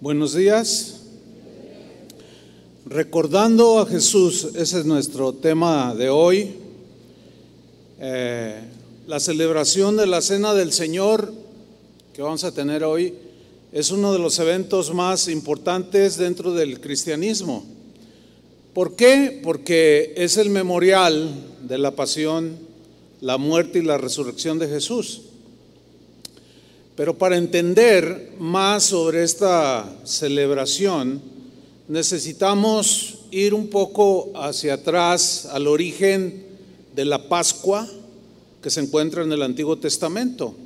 Buenos días. Recordando a Jesús, ese es nuestro tema de hoy. Eh, la celebración de la Cena del Señor que vamos a tener hoy es uno de los eventos más importantes dentro del cristianismo. ¿Por qué? Porque es el memorial de la pasión, la muerte y la resurrección de Jesús. Pero para entender más sobre esta celebración, necesitamos ir un poco hacia atrás al origen de la Pascua que se encuentra en el Antiguo Testamento.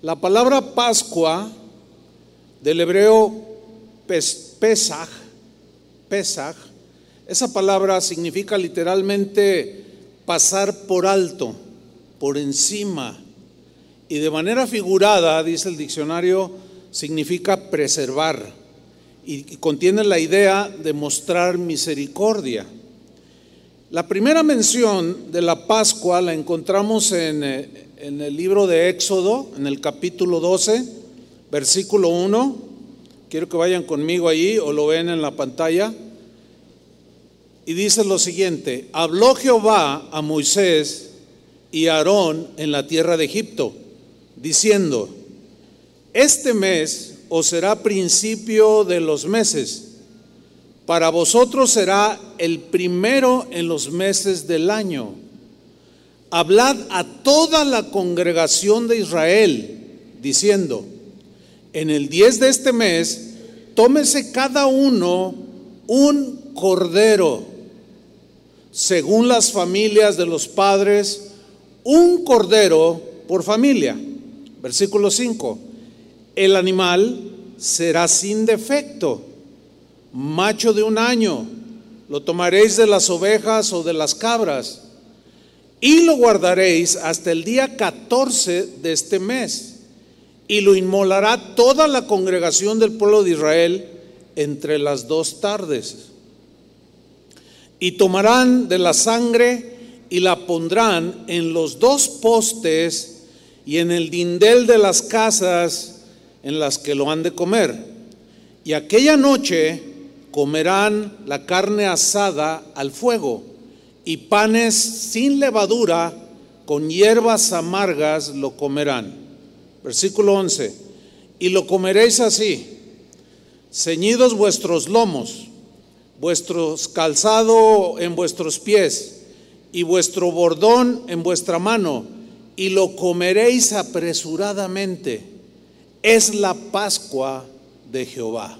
La palabra Pascua del hebreo Pesach, Pesach, esa palabra significa literalmente pasar por alto, por encima, y de manera figurada, dice el diccionario, significa preservar y contiene la idea de mostrar misericordia. La primera mención de la Pascua la encontramos en, eh, el libro de Éxodo, en el capítulo 12, versículo 1. Quiero que vayan conmigo allí o lo ven en la pantalla. Y dice lo siguiente, habló Jehová a Moisés y a Aarón en la tierra de Egipto diciendo, este mes os será principio de los meses, para vosotros será el primero en los meses del año. Hablad a toda la congregación de Israel, diciendo, en el 10 de este mes, tómese cada uno un cordero, según las familias de los padres, un cordero por familia Versículo 5. El animal será sin defecto, macho de un año, lo tomaréis de las ovejas o de las cabras, y lo guardaréis hasta el día 14 de este mes, y lo inmolará toda la congregación del pueblo de Israel entre las dos tardes. Y tomarán de la sangre y la pondrán en los dos postes y en el dindel de las casas en las que lo han de comer. Y aquella noche comerán la carne asada al fuego y panes sin levadura con hierbas amargas lo comerán. Versículo 11. Y lo comeréis así, ceñidos vuestros lomos, vuestros calzado en vuestros pies y vuestro bordón en vuestra mano y lo comeréis apresuradamente. Es la Pascua de Jehová.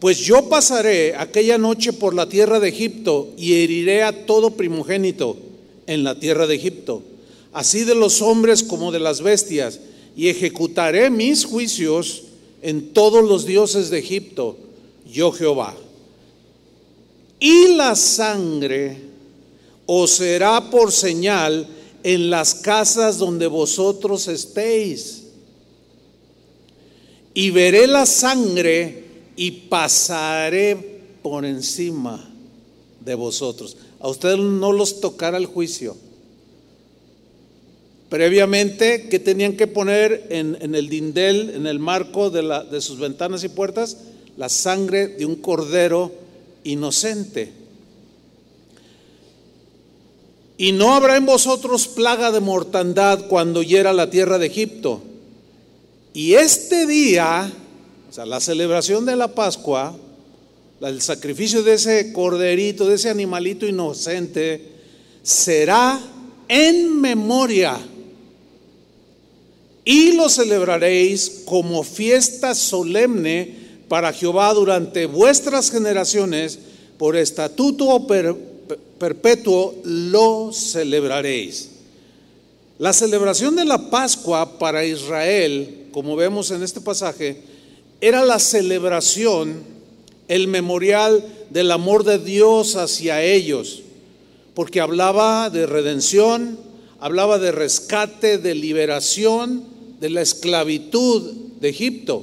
Pues yo pasaré aquella noche por la tierra de Egipto y heriré a todo primogénito en la tierra de Egipto, así de los hombres como de las bestias, y ejecutaré mis juicios en todos los dioses de Egipto, yo Jehová. Y la sangre os será por señal en las casas donde vosotros estéis. Y veré la sangre y pasaré por encima de vosotros. A ustedes no los tocará el juicio. Previamente, ¿qué tenían que poner en, el dindel, en el marco de, de sus ventanas y puertas? La sangre de un cordero inocente. Y no habrá en vosotros plaga de mortandad cuando hiera la tierra de Egipto. Y este día, o sea, la celebración de la Pascua, el sacrificio de ese corderito, de ese animalito inocente, será en memoria. Y lo celebraréis como fiesta solemne para Jehová durante vuestras generaciones por estatuto perpetuo lo celebraréis. La celebración de la Pascua para Israel, como vemos en este pasaje, era la celebración, el memorial del amor de Dios hacia ellos, porque hablaba de redención, hablaba de rescate, de liberación de la esclavitud de Egipto.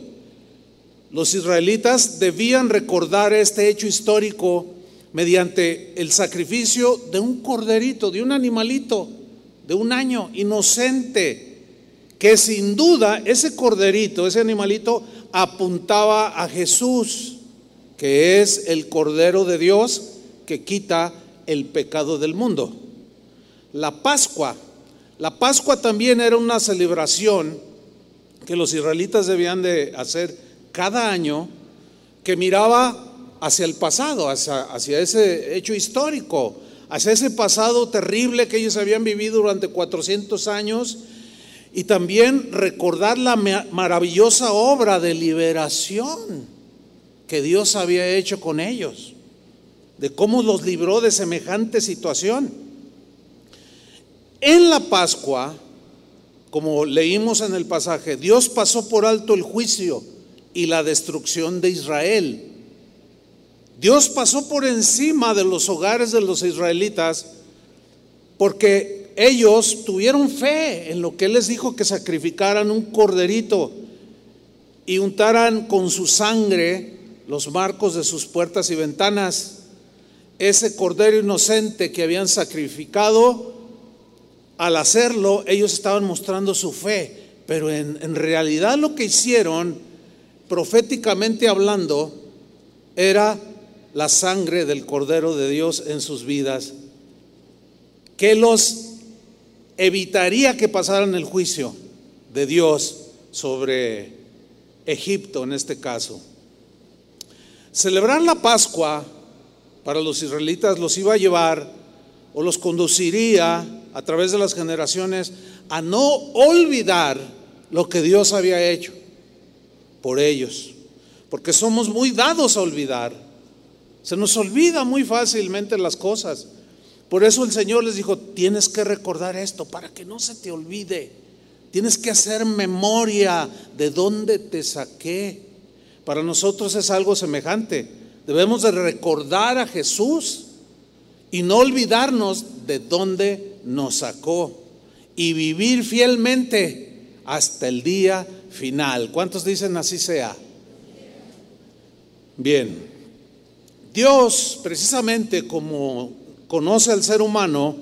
Los israelitas debían recordar este hecho histórico mediante el sacrificio de un corderito, de un animalito de un año inocente, que sin duda ese corderito, ese animalito, apuntaba a Jesús, que es el Cordero de Dios que quita el pecado del mundo. La Pascua. La Pascua también era una celebración que los israelitas debían de hacer cada año, que miraba hacia el pasado, hacia, ese hecho histórico, hacia ese pasado terrible que ellos habían vivido durante 400 años y también recordar la maravillosa obra de liberación que Dios había hecho con ellos, de cómo los libró de semejante situación. En la Pascua, como leímos en el pasaje, Dios pasó por alto el juicio y la destrucción de Israel. Dios pasó por encima de los hogares de los israelitas porque ellos tuvieron fe en lo que Él les dijo que sacrificaran un corderito y untaran con su sangre los marcos de sus puertas y ventanas. Ese cordero inocente que habían sacrificado, al hacerlo ellos estaban mostrando su fe, pero en, en realidad lo que hicieron, proféticamente hablando, era la sangre del Cordero de Dios en sus vidas, que los evitaría que pasaran el juicio de Dios sobre Egipto en este caso. Celebrar la Pascua para los israelitas los iba a llevar o los conduciría a través de las generaciones a no olvidar lo que Dios había hecho por ellos, porque somos muy dados a olvidar. Se nos olvida muy fácilmente las cosas. Por eso el Señor les dijo, tienes que recordar esto para que no se te olvide. Tienes que hacer memoria de dónde te saqué. Para nosotros es algo semejante. Debemos de recordar a Jesús y no olvidarnos de dónde nos sacó y vivir fielmente hasta el día final. ¿Cuántos dicen así sea? Bien. Dios, precisamente como conoce al ser humano,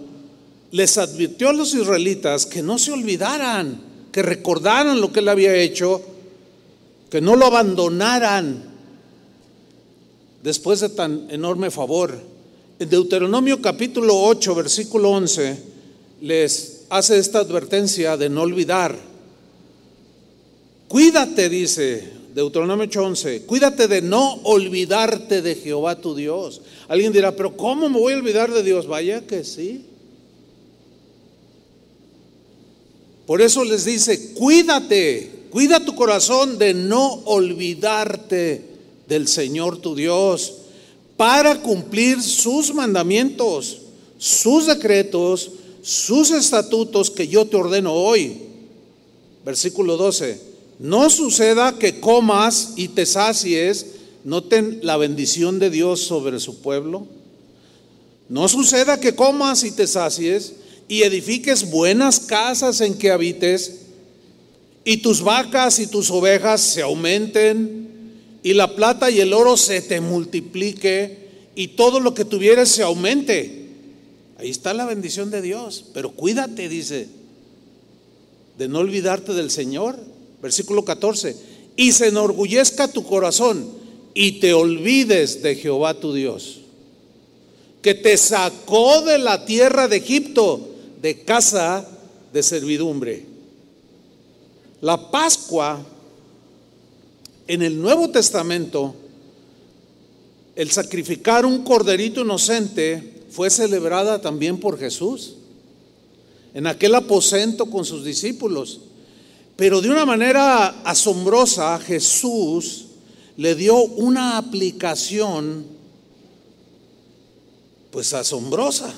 les advirtió a los israelitas que no se olvidaran, que recordaran lo que él había hecho, que no lo abandonaran después de tan enorme favor. En Deuteronomio capítulo 8, versículo 11, les hace esta advertencia de no olvidar. Cuídate, dice, Deuteronomio 8:11, cuídate de no olvidarte de Jehová tu Dios. Alguien dirá, pero ¿cómo me voy a olvidar de Dios? Vaya que sí. Por eso les dice, cuídate, cuida tu corazón de no olvidarte del Señor tu Dios para cumplir sus mandamientos, sus decretos, sus estatutos que yo te ordeno hoy. Versículo 12. No suceda que comas y te sacies, noten la bendición de Dios sobre su pueblo. No suceda que comas y te sacies y edifiques buenas casas en que habites y tus vacas y tus ovejas se aumenten y la plata y el oro se te multiplique y todo lo que tuvieres se aumente. Ahí está la bendición de Dios, pero cuídate, dice, de no olvidarte del Señor Versículo 14. Y se enorgullezca tu corazón y te olvides de Jehová tu Dios, que te sacó de la tierra de Egipto, de casa de servidumbre. La Pascua en el Nuevo Testamento, el sacrificar un corderito inocente fue celebrada también por Jesús en aquel aposento con sus discípulos. Pero de una manera asombrosa, Jesús le dio una aplicación, pues asombrosa.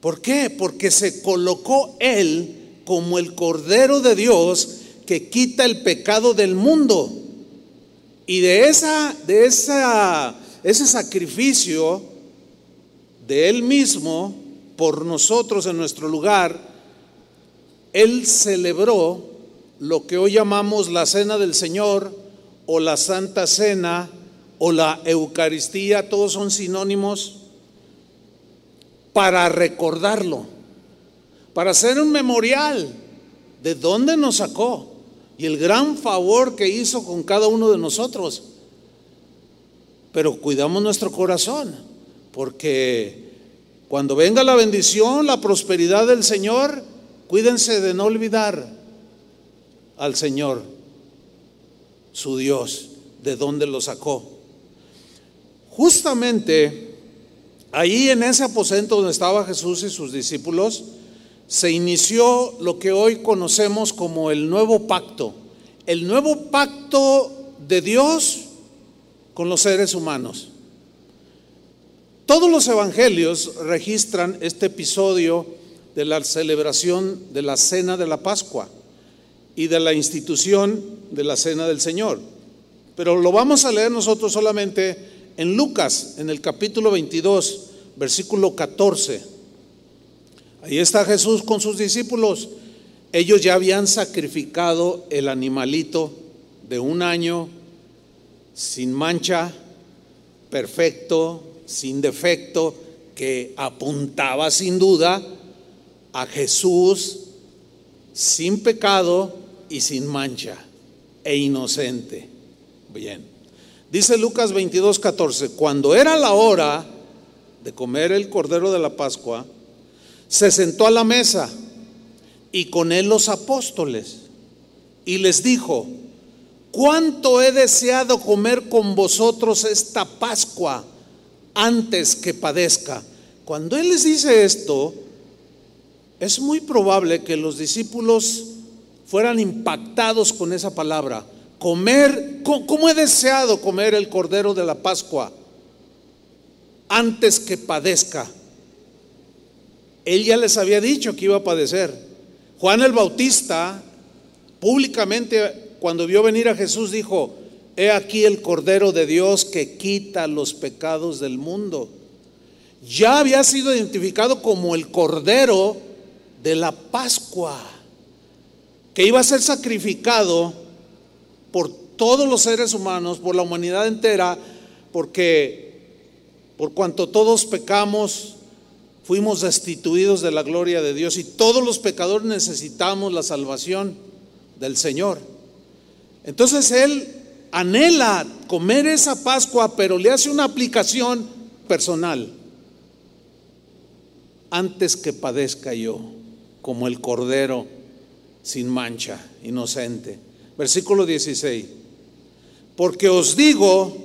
¿Por qué? Porque se colocó Él como el Cordero de Dios que quita el pecado del mundo. Y de, esa, de esa, ese sacrificio de Él mismo por nosotros en nuestro lugar, Él celebró lo que hoy llamamos la cena del Señor o la Santa Cena o la Eucaristía, todos son sinónimos para recordarlo, para hacer un memorial de dónde nos sacó, y el gran favor que hizo con cada uno de nosotros. Pero cuidamos nuestro corazón, porque cuando venga la bendición, la prosperidad del Señor, cuídense de no olvidar al Señor, su Dios, de dónde lo sacó. Justamente ahí en ese aposento donde estaba Jesús y sus discípulos, se inició lo que hoy conocemos como el nuevo pacto, el nuevo pacto de Dios con los seres humanos. Todos los evangelios registran este episodio de la celebración de la cena de la Pascua y de la institución de la cena del Señor. Pero lo vamos a leer nosotros solamente en Lucas, en el capítulo 22, versículo 14. Ahí está Jesús con sus discípulos. Ellos ya habían sacrificado el animalito de un año sin mancha, perfecto, sin defecto, que apuntaba sin duda a Jesús sin pecado y sin mancha e inocente. Bien. Dice Lucas 22, 14, cuando era la hora de comer el cordero de la Pascua, se sentó a la mesa y con él los apóstoles y les dijo, cuánto he deseado comer con vosotros esta Pascua antes que padezca. Cuando él les dice esto, es muy probable que los discípulos fueran impactados con esa palabra. Comer, ¿cómo he deseado comer el cordero de la Pascua antes que padezca? Él ya les había dicho que iba a padecer. Juan el Bautista públicamente cuando vio venir a Jesús dijo, he aquí el Cordero de Dios que quita los pecados del mundo. Ya había sido identificado como el Cordero de la Pascua, que iba a ser sacrificado por todos los seres humanos, por la humanidad entera, porque por cuanto todos pecamos, fuimos destituidos de la gloria de Dios y todos los pecadores necesitamos la salvación del Señor. Entonces él anhela comer esa Pascua, pero le hace una aplicación personal. Antes que padezca yo, como el cordero sin mancha, inocente. Versículo 16. Porque os digo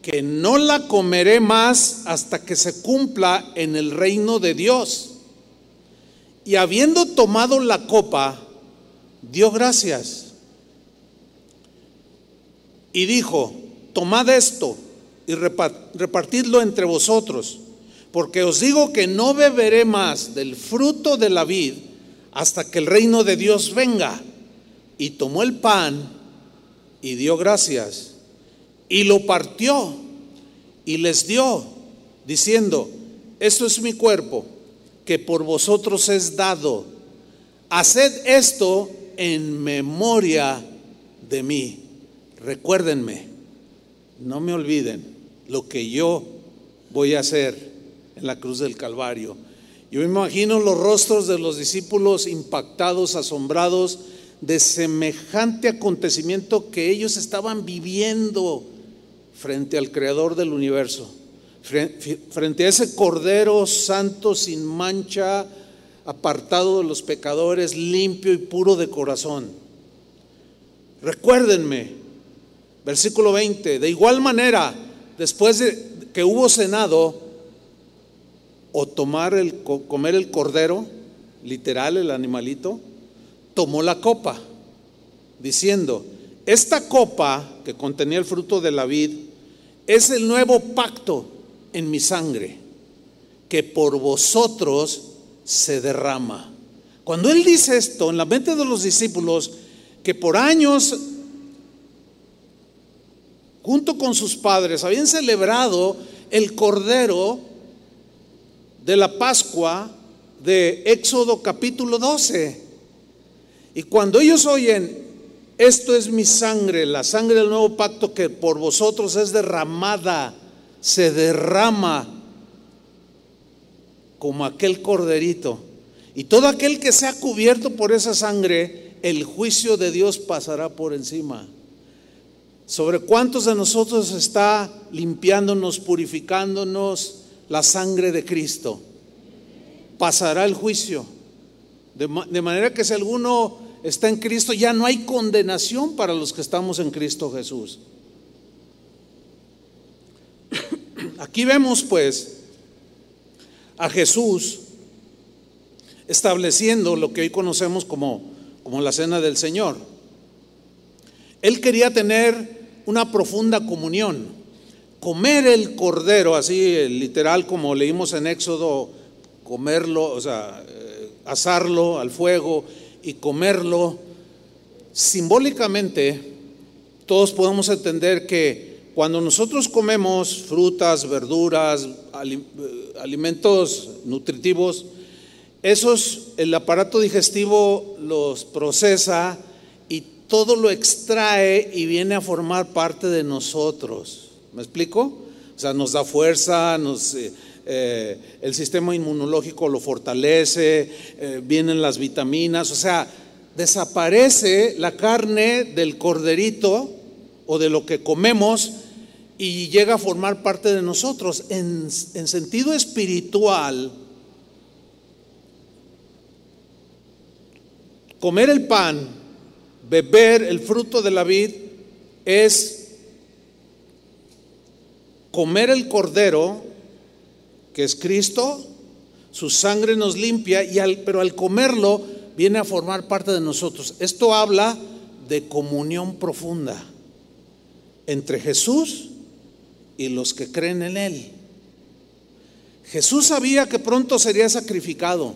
que no la comeré más hasta que se cumpla en el reino de Dios. Y habiendo tomado la copa, dio gracias y dijo, tomad esto y repartidlo entre vosotros, porque os digo que no beberé más del fruto de la vid hasta que el reino de Dios venga. Y tomó el pan y dio gracias y lo partió y les dio, diciendo, esto es mi cuerpo que por vosotros es dado. Haced esto en memoria de mí recuérdenme, no me olviden lo que yo voy a hacer en la cruz del Calvario. Yo me imagino los rostros de los discípulos impactados, asombrados de semejante acontecimiento que ellos estaban viviendo frente al Creador del universo, frente a ese Cordero Santo sin mancha, apartado de los pecadores, limpio y puro de corazón. Recuérdenme, Versículo 20. De igual manera, después de que hubo cenado, o tomar el, comer el cordero, literal el animalito, tomó la copa, diciendo, esta copa que contenía el fruto de la vid es el nuevo pacto en mi sangre, que por vosotros se derrama. Cuando él dice esto en la mente de los discípulos, que por años junto con sus padres, habían celebrado el Cordero de la Pascua de Éxodo capítulo 12. Y cuando ellos oyen, esto es mi sangre, la sangre del nuevo pacto que por vosotros es derramada, se derrama como aquel corderito. Y todo aquel que sea cubierto por esa sangre el juicio de Dios pasará por encima. ¿Sobre cuántos de nosotros está limpiándonos, purificándonos la sangre de Cristo? Pasará el juicio. De, manera que si alguno está en Cristo, ya no hay condenación para los que estamos en Cristo Jesús. Aquí vemos pues a Jesús estableciendo lo que hoy conocemos como, como la cena del Señor. Él quería tener una profunda comunión, comer el cordero, así literal como leímos en Éxodo, comerlo, o sea, eh, asarlo al fuego y comerlo. Simbólicamente, todos podemos entender que cuando nosotros comemos frutas, verduras, eh, alimentos nutritivos, esos, el aparato digestivo los procesa y todo lo extrae y viene a formar parte de nosotros. ¿Me explico? O sea, nos da fuerza, nos, eh, eh, el sistema inmunológico lo fortalece, eh, vienen las vitaminas, o sea, desaparece la carne del corderito o de lo que comemos y llega a formar parte de nosotros. En, en sentido espiritual, Comer el pan, beber el fruto de la vid es comer el cordero, que es Cristo, su sangre nos limpia, y al, pero al comerlo viene a formar parte de nosotros. Esto habla de comunión profunda entre Jesús y los que creen en Él. Jesús sabía que pronto sería sacrificado.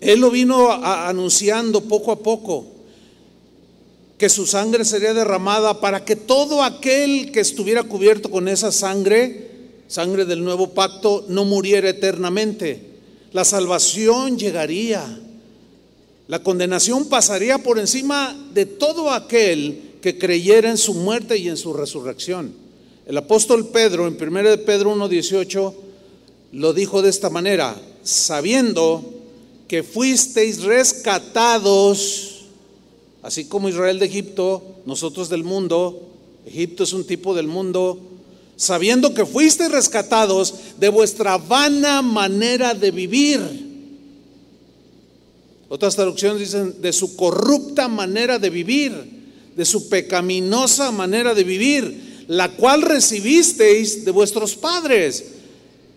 Él lo vino anunciando poco a poco, que su sangre sería derramada para que todo aquel que estuviera cubierto con esa sangre, sangre del nuevo pacto, no muriera eternamente. La salvación llegaría. La condenación pasaría por encima de todo aquel que creyera en su muerte y en su resurrección. El apóstol Pedro, en 1 de Pedro 1.18, lo dijo de esta manera, sabiendo que fuisteis rescatados, así como Israel de Egipto, nosotros del mundo, Egipto es un tipo del mundo, sabiendo que fuisteis rescatados de vuestra vana manera de vivir. Otras traducciones dicen de su corrupta manera de vivir, de su pecaminosa manera de vivir, la cual recibisteis de vuestros padres.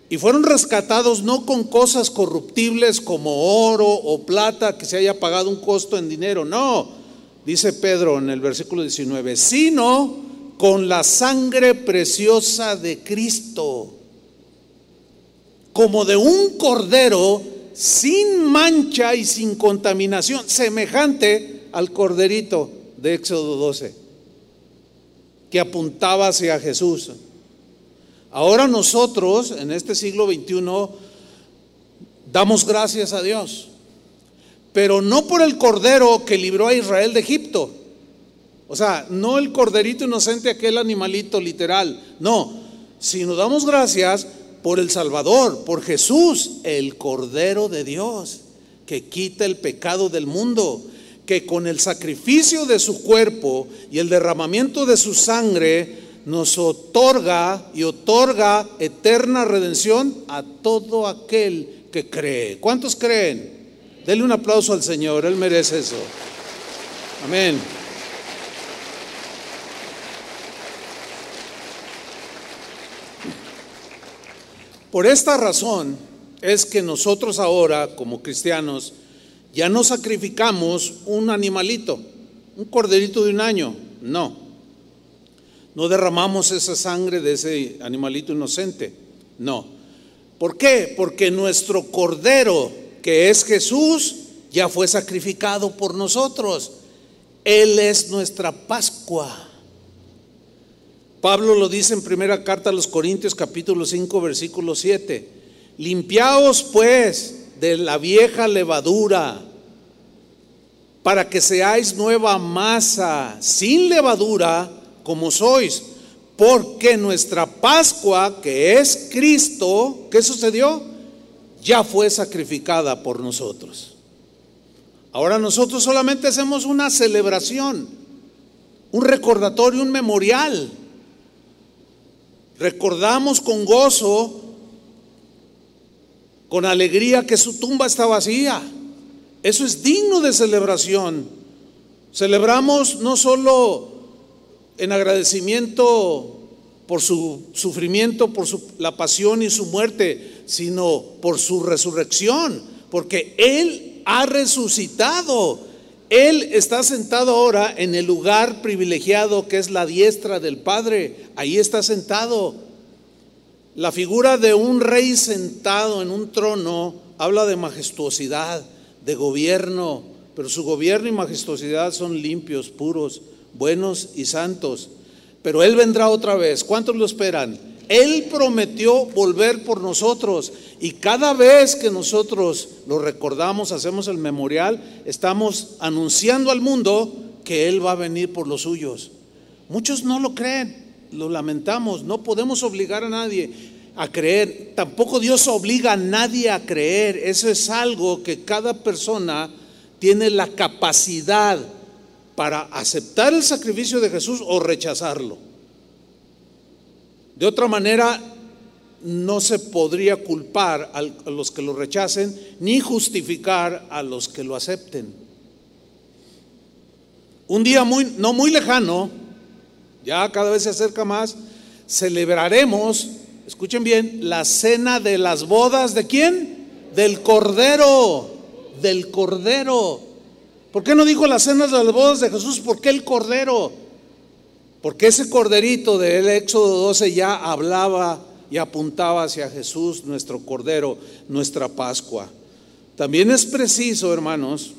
Y fueron rescatados no con cosas corruptibles como oro o plata que se haya pagado un costo en dinero, no, dice Pedro en el versículo 19, sino con la sangre preciosa de Cristo, como de un cordero sin mancha y sin contaminación, semejante al corderito de Éxodo 12, que apuntaba hacia Jesús. Ahora nosotros, en este siglo XXI, damos gracias a Dios, pero no por el cordero que libró a Israel de Egipto. O sea, no el corderito inocente, aquel animalito literal, no, sino damos gracias por el Salvador, por Jesús, el Cordero de Dios, que quita el pecado del mundo, que con el sacrificio de su cuerpo y el derramamiento de su sangre nos otorga y otorga eterna redención a todo aquel que cree. ¿Cuántos creen? Denle un aplauso al Señor, Él merece eso. Amén. Por esta razón es que nosotros ahora, como cristianos, ya no sacrificamos un animalito, un corderito de un año, no. No derramamos esa sangre de ese animalito inocente. No. ¿Por qué? Porque nuestro Cordero, que es Jesús, ya fue sacrificado por nosotros. Él es nuestra Pascua. Pablo lo dice en primera carta a los Corintios capítulo 5 versículo 7. Limpiaos pues de la vieja levadura para que seáis nueva masa sin levadura como sois, porque nuestra Pascua, que es Cristo, ¿qué sucedió? Ya fue sacrificada por nosotros. Ahora nosotros solamente hacemos una celebración, un recordatorio, un memorial. Recordamos con gozo, con alegría que su tumba está vacía. Eso es digno de celebración. Celebramos no solo en agradecimiento por su sufrimiento, por su, la pasión y su muerte, sino por su resurrección, porque Él ha resucitado. Él está sentado ahora en el lugar privilegiado que es la diestra del Padre. Ahí está sentado. La figura de un rey sentado en un trono habla de majestuosidad, de gobierno, pero su gobierno y majestuosidad son limpios, puros, buenos y santos. Pero Él vendrá otra vez. ¿Cuántos lo esperan? Él prometió volver por nosotros y cada vez que nosotros lo recordamos, hacemos el memorial, estamos anunciando al mundo que Él va a venir por los suyos. Muchos no lo creen, lo lamentamos, no podemos obligar a nadie a creer, tampoco Dios obliga a nadie a creer, eso es algo que cada persona tiene la capacidad para aceptar el sacrificio de Jesús o rechazarlo. De otra manera, no se podría culpar a los que lo rechacen ni justificar a los que lo acepten. Un día muy, no muy lejano, ya cada vez se acerca más, celebraremos, escuchen bien, la cena de las bodas de quién? Del Cordero, del Cordero. ¿Por qué no dijo las cenas de las bodas de Jesús? ¿Por qué el Cordero? Porque ese corderito del Éxodo 12 ya hablaba y apuntaba hacia Jesús, nuestro cordero, nuestra Pascua. También es preciso, hermanos,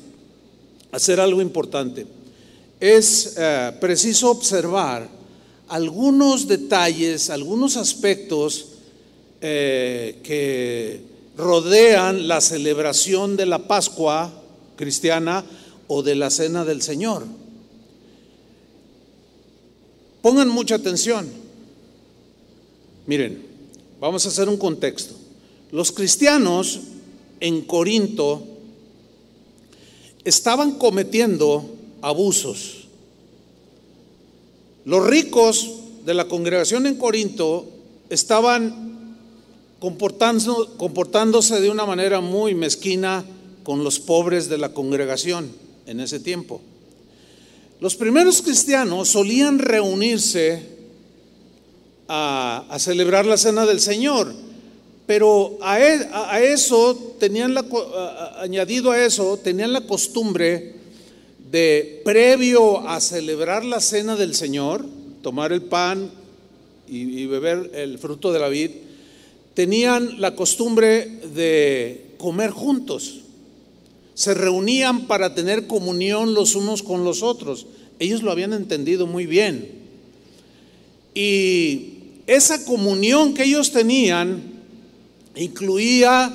hacer algo importante. Es eh, preciso observar algunos detalles, algunos aspectos eh, que rodean la celebración de la Pascua cristiana o de la Cena del Señor. Pongan mucha atención. Miren, vamos a hacer un contexto. Los cristianos en Corinto estaban cometiendo abusos. Los ricos de la congregación en Corinto estaban comportándose de una manera muy mezquina con los pobres de la congregación en ese tiempo. Los primeros cristianos solían reunirse a, celebrar la cena del Señor, pero a, e, eso tenían la, añadido a eso, tenían la costumbre de, previo a celebrar la cena del Señor, tomar el pan y, y beber el fruto de la vid, tenían la costumbre de comer juntos se reunían para tener comunión los unos con los otros. Ellos lo habían entendido muy bien. Y esa comunión que ellos tenían incluía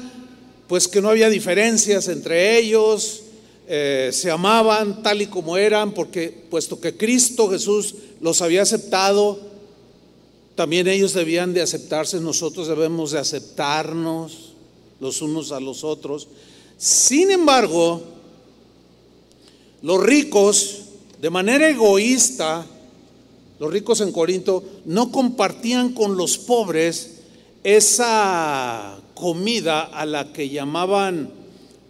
pues que no había diferencias entre ellos, eh, se amaban tal y como eran, porque puesto que Cristo Jesús los había aceptado, también ellos debían de aceptarse, nosotros debemos de aceptarnos los unos a los otros. Sin embargo, los ricos, de manera egoísta, los ricos en Corinto, no compartían con los pobres esa comida a la que llamaban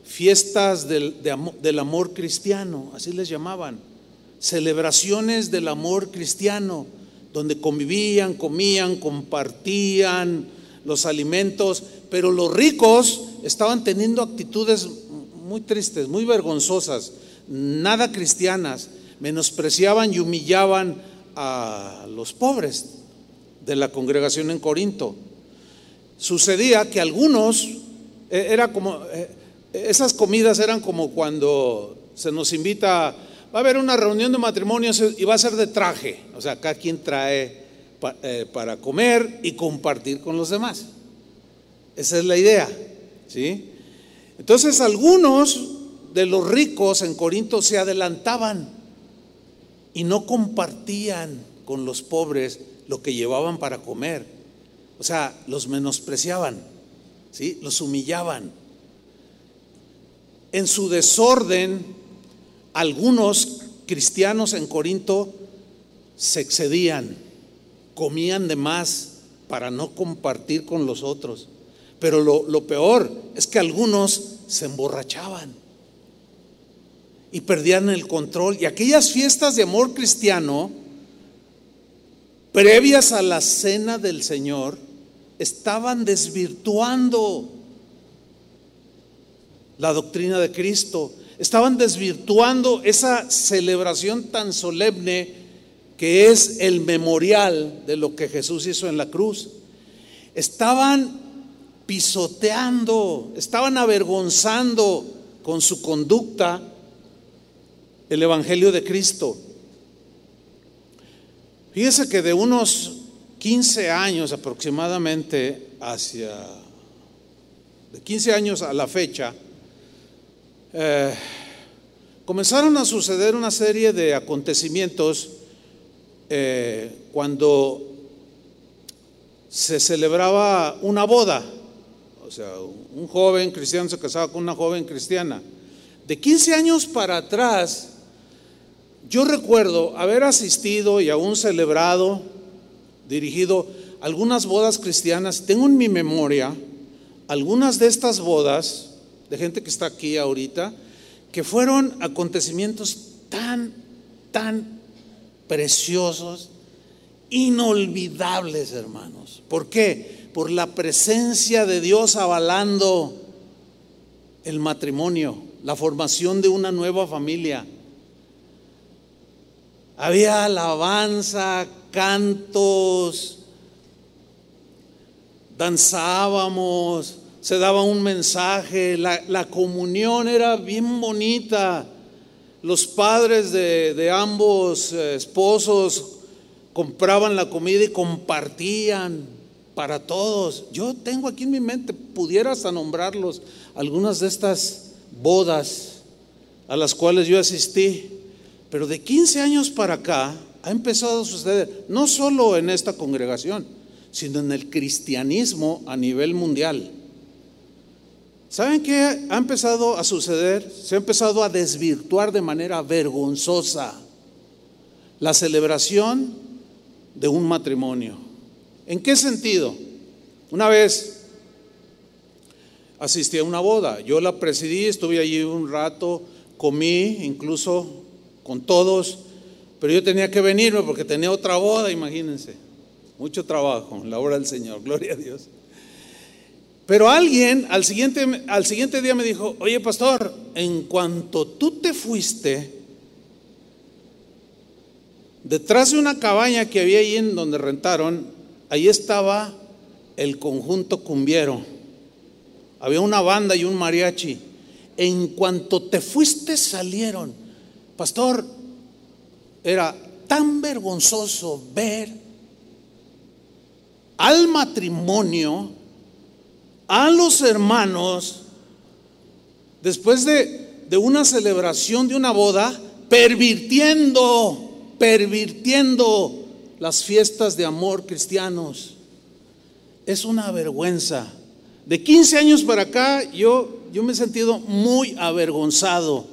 fiestas del, amor cristiano, así les llamaban, celebraciones del amor cristiano, donde convivían, comían, compartían los alimentos, pero los ricos estaban teniendo actitudes muy tristes, muy vergonzosas, nada cristianas, menospreciaban y humillaban a los pobres de la congregación en Corinto. Sucedía que algunos, eh, era como, eh, esas comidas eran como cuando se nos invita, va a haber una reunión de matrimonios y va a ser de traje, o sea, cada quien trae eh, para comer y compartir con los demás. Esa es la idea. ¿sí? Entonces algunos de los ricos en Corinto se adelantaban y no compartían con los pobres lo que llevaban para comer. O sea, los menospreciaban, ¿sí? los humillaban. en su desorden, algunos cristianos en Corinto se excedían, comían de más para no compartir con los otros. Pero lo, peor es que algunos se emborrachaban y perdían el control. Y aquellas fiestas de amor cristiano, previas a la cena del Señor, estaban desvirtuando la doctrina de Cristo, estaban desvirtuando esa celebración tan solemne que es el memorial de lo que Jesús hizo en la cruz. Estaban pisoteando, estaban avergonzando con su conducta el Evangelio de Cristo. Fíjese que de unos 15 años aproximadamente hacia, de 15 años a la fecha, eh, comenzaron a suceder una serie de acontecimientos eh, cuando se celebraba una boda. O sea, un joven cristiano se casaba con una joven cristiana. De 15 años para atrás, yo recuerdo haber asistido y aún celebrado, dirigido algunas bodas cristianas. Tengo en mi memoria algunas de estas bodas de gente que está aquí ahorita, que fueron acontecimientos tan, tan preciosos, inolvidables, hermanos. ¿Por qué? Por la presencia de Dios avalando el matrimonio, la formación de una nueva familia. Había alabanza, cantos, danzábamos, se daba un mensaje, la, comunión era bien bonita. Los padres de, ambos eh, esposos compraban la comida y compartían para todos. Yo tengo aquí en mi mente, pudiera hasta nombrarlos, algunas de estas bodas a las cuales yo asistí, pero de 15 años para acá ha empezado a suceder, no solo en esta congregación, sino en el cristianismo a nivel mundial. ¿Saben qué ha empezado a suceder? Se ha empezado a desvirtuar de manera vergonzosa la celebración de un matrimonio. ¿En qué sentido? Una vez asistí a una boda, yo la presidí, estuve allí un rato, comí incluso con todos, pero yo tenía que venirme porque tenía otra boda, imagínense. Mucho trabajo la obra del Señor, gloria a Dios. Pero alguien al siguiente, al siguiente día me dijo, oye pastor, en cuanto tú te fuiste, detrás de una cabaña que había ahí en donde rentaron, ahí estaba el conjunto cumbiero. Había una banda y un mariachi. En cuanto te fuiste salieron. Pastor, era tan vergonzoso ver al matrimonio a los hermanos, después de, una celebración de una boda, pervirtiendo, pervirtiendo las fiestas de amor cristianos. Es una vergüenza. De 15 años para acá yo, yo me he sentido muy avergonzado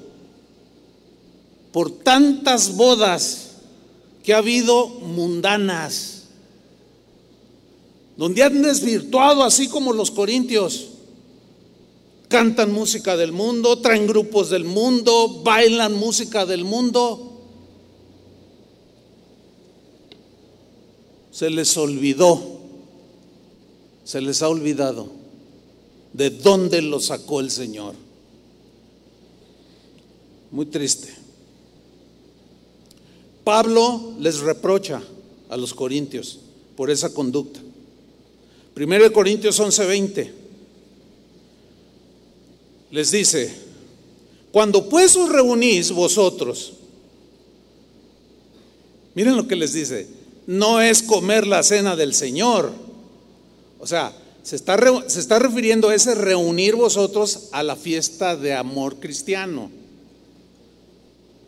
por tantas bodas que ha habido mundanas donde han desvirtuado así como los corintios. Cantan música del mundo, traen grupos del mundo, bailan música del mundo. Se les olvidó, se les ha olvidado de dónde lo sacó el Señor. Muy triste. Pablo les reprocha a los corintios por esa conducta. 1 Corintios 11:20 les dice, cuando pues os reunís vosotros, miren lo que les dice, no es comer la cena del Señor. O sea, se está, se está refiriendo a ese reunir vosotros a la fiesta de amor cristiano.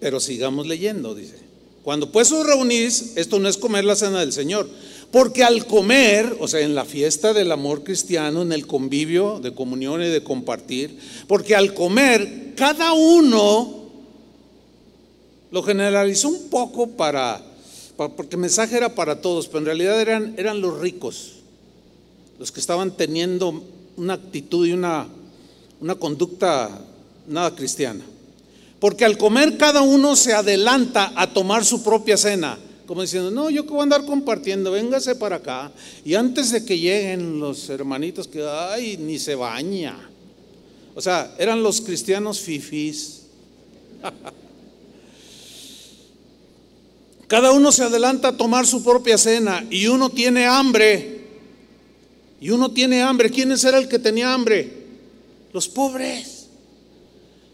Pero sigamos leyendo, dice. Cuando pues os reunís, esto no es comer la cena del Señor. Porque al comer, o sea, en la fiesta del amor cristiano, en el convivio de comunión y de compartir, porque al comer, cada uno lo generalizó un poco para, porque el mensaje era para todos, pero en realidad eran, eran los ricos, los que estaban teniendo una actitud y una, una conducta nada cristiana. Porque al comer cada uno se adelanta a tomar su propia cena. Como diciendo, no, yo que voy a andar compartiendo, véngase para acá. Y antes de que lleguen los hermanitos que, ay, ni se baña. O sea, eran los cristianos fifís. Cada uno se adelanta a tomar su propia cena y uno tiene hambre. Y uno tiene hambre. ¿Quién era el que tenía hambre? Los pobres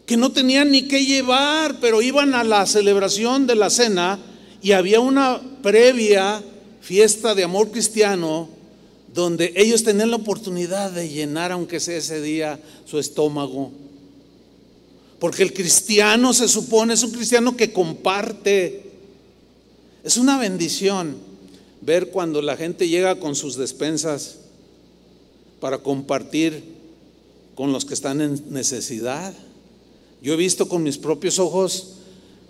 que no tenían ni qué llevar, pero iban a la celebración de la cena y había una previa fiesta de amor cristiano donde ellos tenían la oportunidad de llenar, aunque sea ese día, su estómago. Porque el cristiano se supone es un cristiano que comparte. Es una bendición ver cuando la gente llega con sus despensas para compartir con los que están en necesidad. Yo he visto con mis propios ojos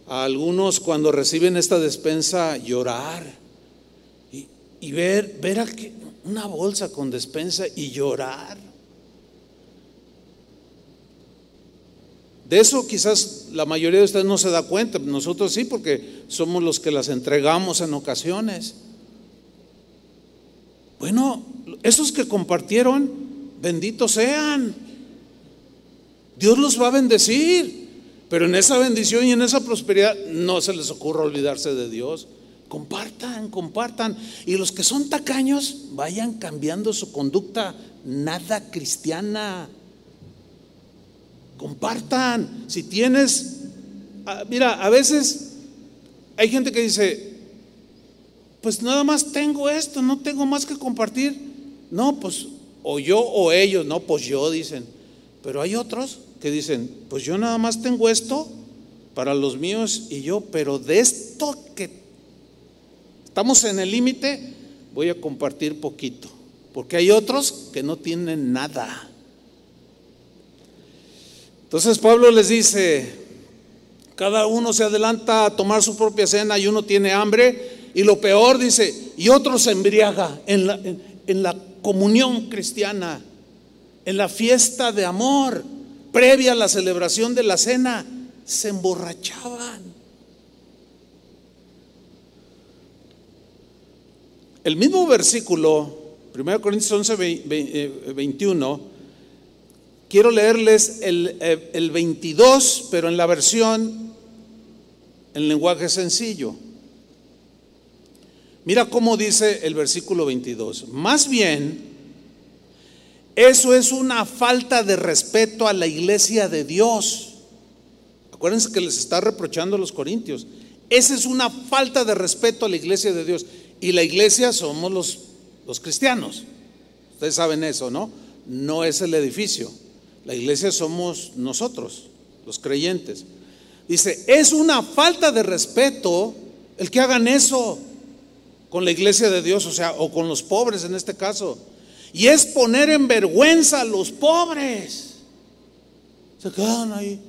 a algunos cuando reciben esta despensa llorar y, ver, ver una bolsa con despensa y llorar. De eso quizás la mayoría de ustedes no se da cuenta, nosotros sí, porque somos los que las entregamos en ocasiones. Bueno, esos que compartieron, benditos sean. Dios los va a bendecir. Pero en esa bendición y en esa prosperidad no se les ocurra olvidarse de Dios. Compartan, compartan. Y los que son tacaños, vayan cambiando su conducta nada cristiana. Compartan. Si tienes, ah, mira, a veces hay gente que dice, pues nada más tengo esto, no tengo más que compartir. No, pues o yo o ellos, no, pues yo dicen. Pero hay otros que dicen, pues yo nada más tengo esto para los míos y yo, pero de esto que estamos en el límite, voy a compartir poquito, porque hay otros que no tienen nada. Entonces Pablo les dice, cada uno se adelanta a tomar su propia cena y uno tiene hambre y lo peor dice, y otro se embriaga en la, en la comunión cristiana, en la fiesta de amor previa a la celebración de la cena, se emborrachaban. El mismo versículo, 1 Corintios 11, 21, eh, quiero leerles el, eh, el 22, pero en la versión, en lenguaje sencillo. Mira cómo dice el versículo 22. Más bien, eso es una falta de respeto a la iglesia de Dios. Acuérdense que les está reprochando a los corintios. Esa es una falta de respeto a la iglesia de Dios. Y la iglesia somos los, los cristianos. Ustedes saben eso, ¿no? No es el edificio. La iglesia somos nosotros, los creyentes. Dice, es una falta de respeto el que hagan eso con la iglesia de Dios, o sea, o con los pobres en este caso. Y es poner en vergüenza a los pobres. Se quedan ahí.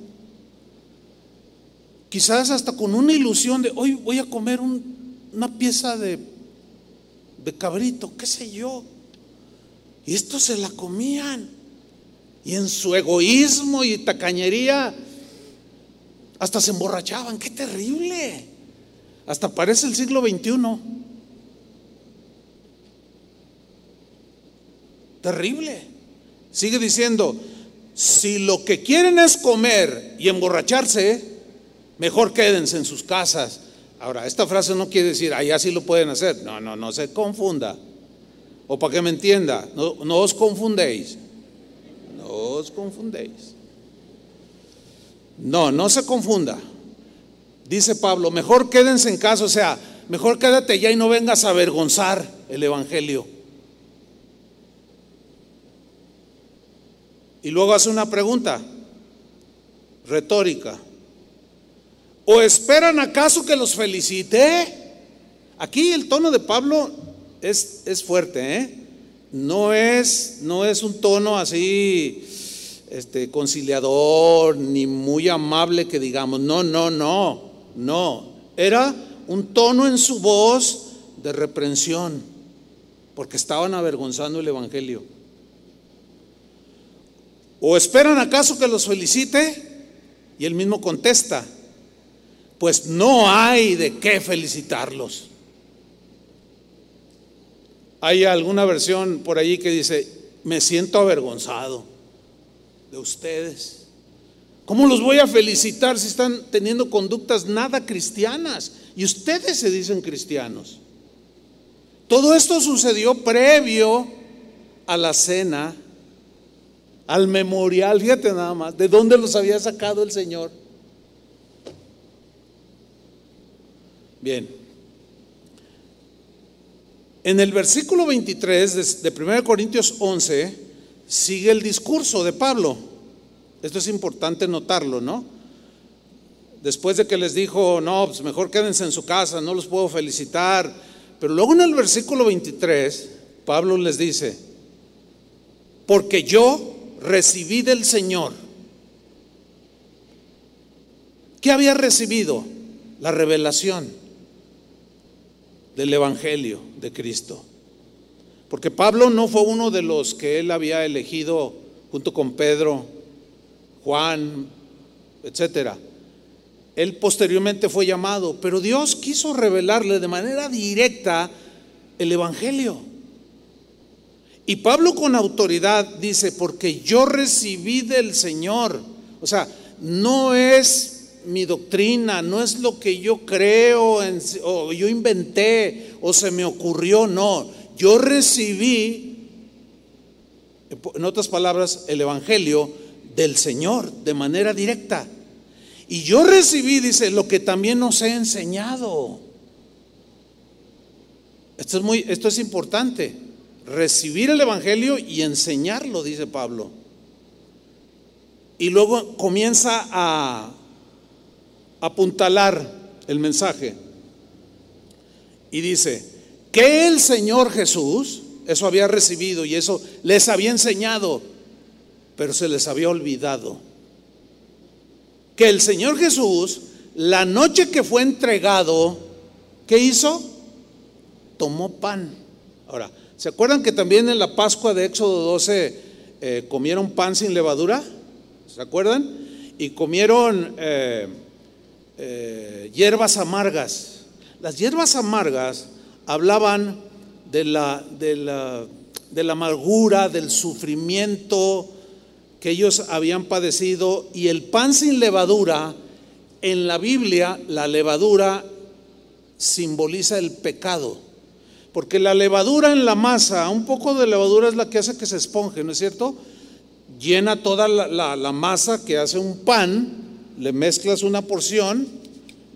Quizás hasta con una ilusión de, hoy voy a comer una pieza de, de cabrito, qué sé yo. Y esto se la comían. Y en su egoísmo y tacañería, hasta se emborrachaban. Qué terrible. Hasta parece el siglo XXI. Terrible. Sigue diciendo, si lo que quieren es comer y emborracharse, mejor quédense en sus casas. Ahora, esta frase no quiere decir, ahí así lo pueden hacer. No, no, no se confunda. O para que me entienda, no, no os confundéis. Os confundéis. No, no se confunda. Dice Pablo, mejor quédense en casa, o sea, mejor quédate ya y no vengas a avergonzar el Evangelio. Y luego hace una pregunta retórica. ¿O esperan acaso que los felicite? Aquí el tono de Pablo es, es fuerte, ¿eh? No es, no es un tono así este, conciliador ni muy amable que digamos, no, no, no, no. Era un tono en su voz de reprensión, porque estaban avergonzando el Evangelio. ¿O esperan acaso que los felicite? Y él mismo contesta, pues no hay de qué felicitarlos. Hay alguna versión por allí que dice, me siento avergonzado de ustedes. ¿Cómo los voy a felicitar si están teniendo conductas nada cristianas? Y ustedes se dicen cristianos. Todo esto sucedió previo a la cena, al memorial, fíjate nada más, de dónde los había sacado el Señor. Bien. En el versículo 23 de, 1 Corintios 11 sigue el discurso de Pablo. Esto es importante notarlo, ¿no? Después de que les dijo, no, pues mejor quédense en su casa, no los puedo felicitar. Pero luego en el versículo 23, Pablo les dice, porque yo recibí del Señor. ¿Qué había recibido? La revelación del Evangelio de Cristo. Porque Pablo no fue uno de los que él había elegido junto con Pedro, Juan, etcétera. Él posteriormente fue llamado, pero Dios quiso revelarle de manera directa el Evangelio. Y Pablo con autoridad dice, porque yo recibí del Señor, o sea, no es mi doctrina, no es lo que yo creo o yo inventé o se me ocurrió, no, yo recibí, en otras palabras, el Evangelio del Señor de manera directa. Y yo recibí, dice, lo que también nos he enseñado. Esto es, muy, esto es importante. Recibir el Evangelio y enseñarlo, dice Pablo. Y luego comienza a apuntalar el mensaje. Y dice, que el Señor Jesús, eso había recibido y eso les había enseñado, pero se les había olvidado que el Señor Jesús, la noche que fue entregado, ¿qué hizo? Tomó pan. Ahora, ¿se acuerdan que también en la Pascua de Éxodo 12 eh, comieron pan sin levadura? ¿Se acuerdan? Y comieron eh, eh, hierbas amargas. Las hierbas amargas hablaban de la, de la, de la amargura, del sufrimiento, que ellos habían padecido y el pan sin levadura, en la Biblia la levadura simboliza el pecado. Porque la levadura en la masa, un poco de levadura es la que hace que se esponje, ¿no es cierto? Llena toda la, la masa que hace un pan, le mezclas una porción,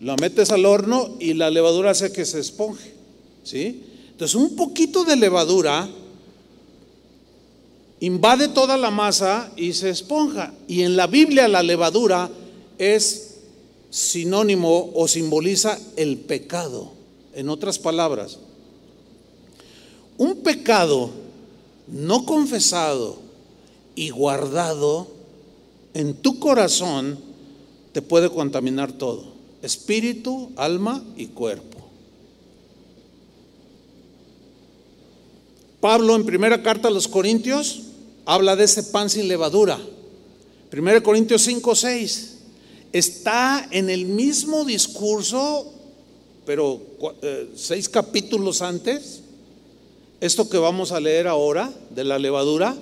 la metes al horno y la levadura hace que se esponje. ¿Sí? Entonces un poquito de levadura invade toda la masa y se esponja. Y en la Biblia la levadura es sinónimo o simboliza el pecado. En otras palabras, un pecado no confesado y guardado en tu corazón te puede contaminar todo, espíritu, alma y cuerpo. Pablo en primera carta a los Corintios habla de ese pan sin levadura. 1 Corintios 5, 6. Está en el mismo discurso, pero eh, seis capítulos antes. Esto que vamos a leer ahora de la levadura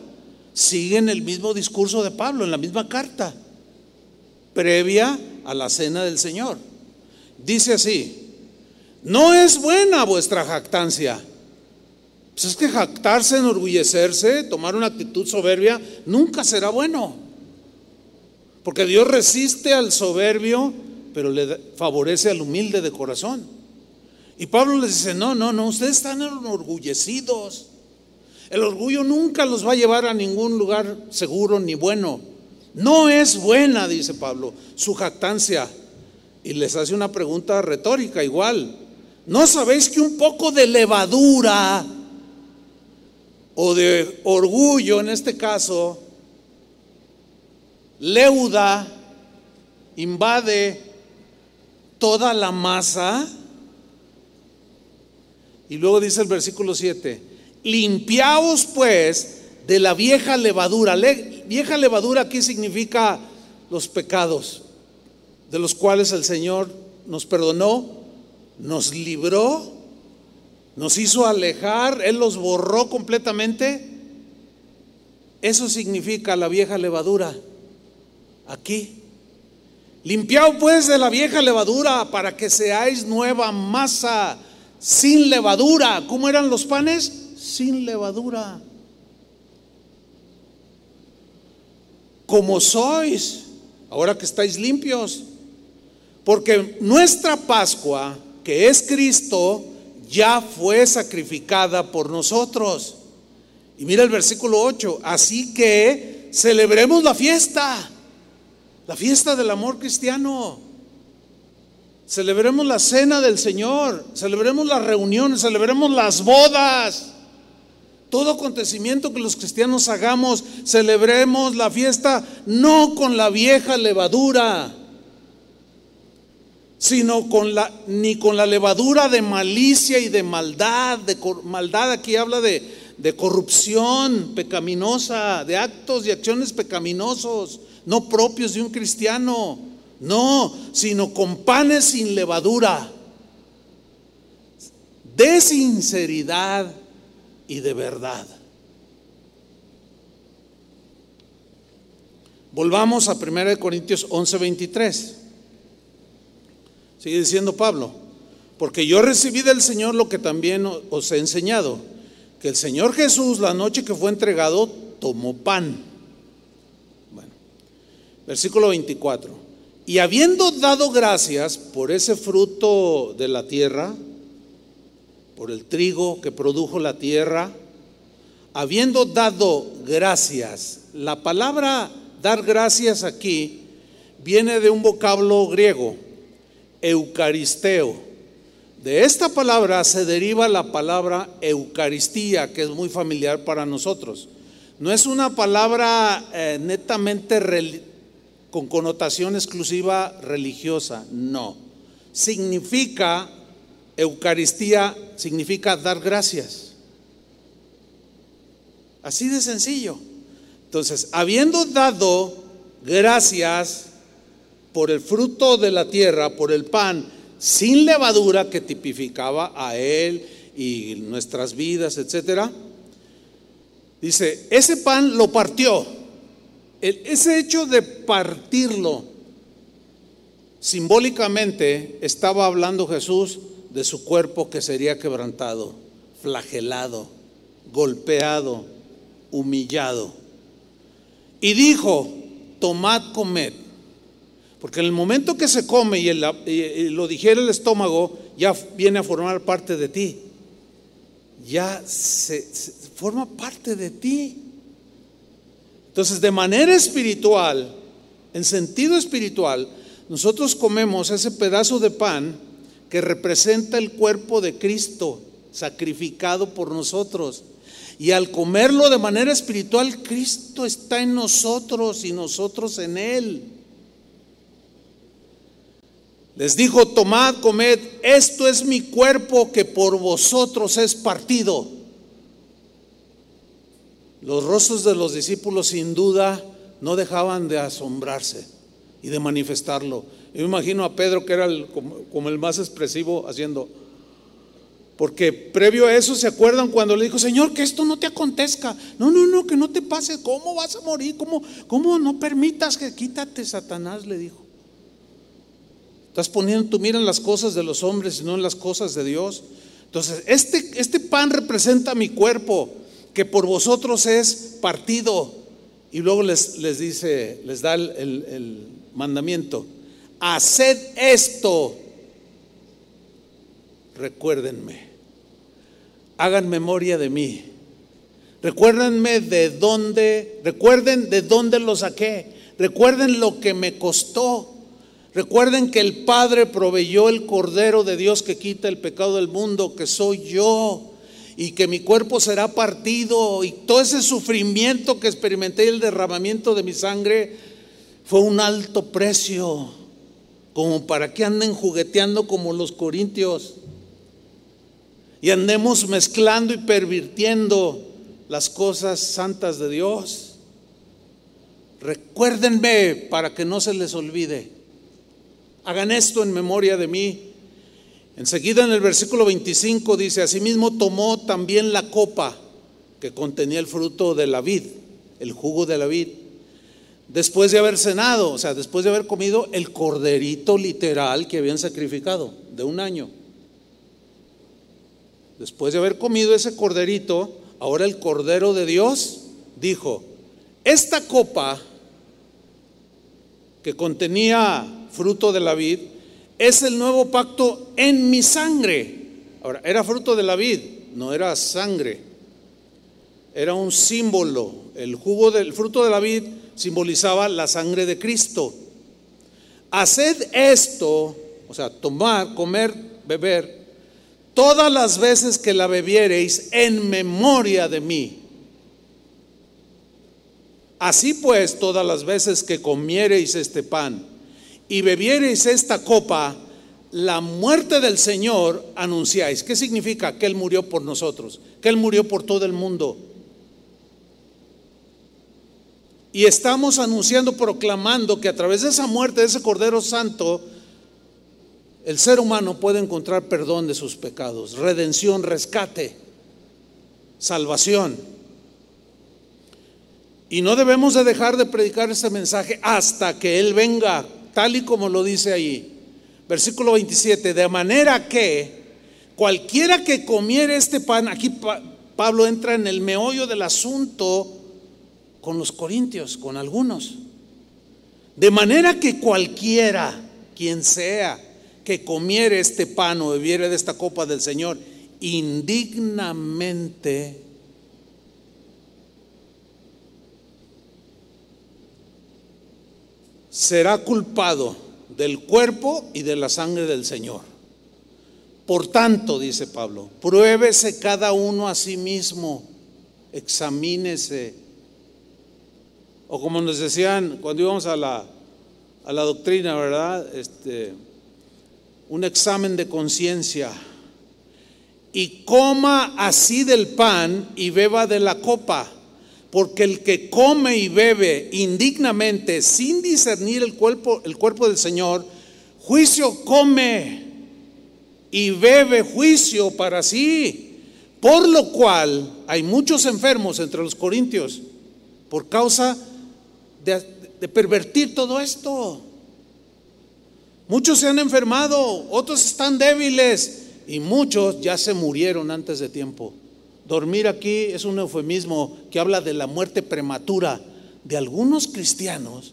sigue en el mismo discurso de Pablo, en la misma carta, previa a la cena del Señor. Dice así, no es buena vuestra jactancia pues es que jactarse, enorgullecerse, tomar una actitud soberbia, nunca será bueno. Porque Dios resiste al soberbio, pero le favorece al humilde de corazón. Y Pablo les dice, no, no, no, ustedes están enorgullecidos. El orgullo nunca los va a llevar a ningún lugar seguro ni bueno. No es buena, dice Pablo, su jactancia. Y les hace una pregunta retórica igual. ¿No sabéis que un poco de levadura o de orgullo en este caso, leuda, invade toda la masa? Y luego dice el versículo 7, limpiaos pues de la vieja levadura. vieja levadura aquí significa los pecados, de los cuales el Señor nos perdonó, nos libró, nos hizo alejar, Él los borró completamente. Eso significa la vieja levadura. Aquí. Limpiaos pues de la vieja levadura para que seáis nueva masa sin levadura. ¿Cómo eran los panes? Sin levadura. Como sois, ahora que estáis limpios. Porque nuestra Pascua, que es Cristo, ya fue sacrificada por nosotros. Y mira el versículo 8, así que celebremos la fiesta, la fiesta del amor cristiano. Celebremos la cena del Señor, celebremos las reuniones, celebremos las bodas. Todo acontecimiento que los cristianos hagamos, celebremos la fiesta no con la vieja levadura, sino con la ni con la levadura de malicia y de maldad, de maldad aquí habla de, de corrupción pecaminosa, de actos y acciones pecaminosos, no propios de un cristiano. No, sino con panes sin levadura, de sinceridad y de verdad. Volvamos a 1 Corintios 11, 23. Sigue diciendo Pablo, porque yo recibí del Señor lo que también os he enseñado, que el Señor Jesús la noche que fue entregado tomó pan. Bueno, versículo 24. Y habiendo dado gracias por ese fruto de la tierra, por el trigo que produjo la tierra, habiendo dado gracias, la palabra dar gracias aquí viene de un vocablo griego, eucaristeo. De esta palabra se deriva la palabra Eucaristía, que es muy familiar para nosotros. No es una palabra eh, netamente con connotación exclusiva religiosa, no. Significa, Eucaristía significa dar gracias. Así de sencillo. Entonces, habiendo dado gracias por el fruto de la tierra, por el pan sin levadura que tipificaba a él y nuestras vidas, etcétera, dice, ese pan lo partió ese hecho de partirlo, simbólicamente estaba hablando Jesús de su cuerpo que sería quebrantado, flagelado, golpeado, humillado. Y dijo, tomad, comed. Porque en el momento que se come y, lo dijera el estómago, ya viene a formar parte de ti. Ya se forma parte de ti. Entonces, de manera espiritual, en sentido espiritual, nosotros comemos ese pedazo de pan que representa el cuerpo de Cristo sacrificado por nosotros. Y al comerlo de manera espiritual, Cristo está en nosotros y nosotros en Él. Les dijo, tomad, comed, esto es mi cuerpo que por vosotros es partido. Los rostros de los discípulos sin duda no dejaban de asombrarse y de manifestarlo. Yo me imagino a Pedro que era como, el más expresivo haciendo, porque previo a eso se acuerdan cuando le dijo, Señor, que esto no te acontezca. No, no, no, que no te pase. ¿Cómo vas a morir? ¿Cómo, cómo no permitas que quítate, Satanás? Le dijo. Estás poniendo tu mira en las cosas de los hombres y no en las cosas de Dios. Entonces, este, este pan representa mi cuerpo que por vosotros es partido. Y luego les, les dice, les da el, el mandamiento, haced esto, recuérdenme, hagan memoria de mí, recuérdenme de dónde, recuerden de dónde lo saqué, recuerden lo que me costó, Recuerden que el Padre proveyó el Cordero de Dios que quita el pecado del mundo, que soy yo, y que mi cuerpo será partido, y todo ese sufrimiento que experimenté, el derramamiento de mi sangre, fue un alto precio, como para que anden jugueteando como los corintios y andemos mezclando y pervirtiendo las cosas santas de Dios. Recuérdenme para que no se les olvide. Hagan esto en memoria de mí. Enseguida en el versículo 25 dice, asimismo tomó también la copa que contenía el fruto de la vid, el jugo de la vid, después de haber cenado, o sea, después de haber comido el corderito literal que habían sacrificado de un año. Después de haber comido ese corderito, ahora el cordero de Dios dijo, esta copa que contenía fruto de la vid es el nuevo pacto en mi sangre. Ahora, era fruto de la vid, no era sangre. Era un símbolo. El jugo del fruto de la vid simbolizaba la sangre de Cristo. Haced esto, o sea, tomar, comer, beber, todas las veces que la bebiereis en memoria de mí. Así pues, todas las veces que comiereis este pan y bebiereis esta copa, la muerte del Señor anunciáis. ¿Qué significa? Que Él murió por nosotros, que Él murió por todo el mundo. Y estamos anunciando, proclamando que a través de esa muerte, de ese Cordero Santo, el ser humano puede encontrar perdón de sus pecados, redención, rescate, salvación. Y no debemos de dejar de predicar este mensaje hasta que Él venga, tal y como lo dice ahí. Versículo 27, de manera que cualquiera que comiere este pan, aquí Pablo entra en el meollo del asunto con los corintios, con algunos. De manera que cualquiera, quien sea, que comiere este pan o bebiere de esta copa del Señor indignamente, será culpado del cuerpo y de la sangre del Señor. Por tanto, dice Pablo, pruébese cada uno a sí mismo, examínese. O como nos decían cuando íbamos a la, a la doctrina, ¿verdad? Este, un examen de conciencia y coma así del pan y beba de la copa, porque el que come y bebe indignamente sin discernir el cuerpo, el cuerpo del Señor, juicio come y bebe juicio para sí. Por lo cual hay muchos enfermos entre los corintios por causa de, de pervertir todo esto. Muchos se han enfermado, otros están débiles y muchos ya se murieron antes de tiempo. Dormir aquí es un eufemismo que habla de la muerte prematura de algunos cristianos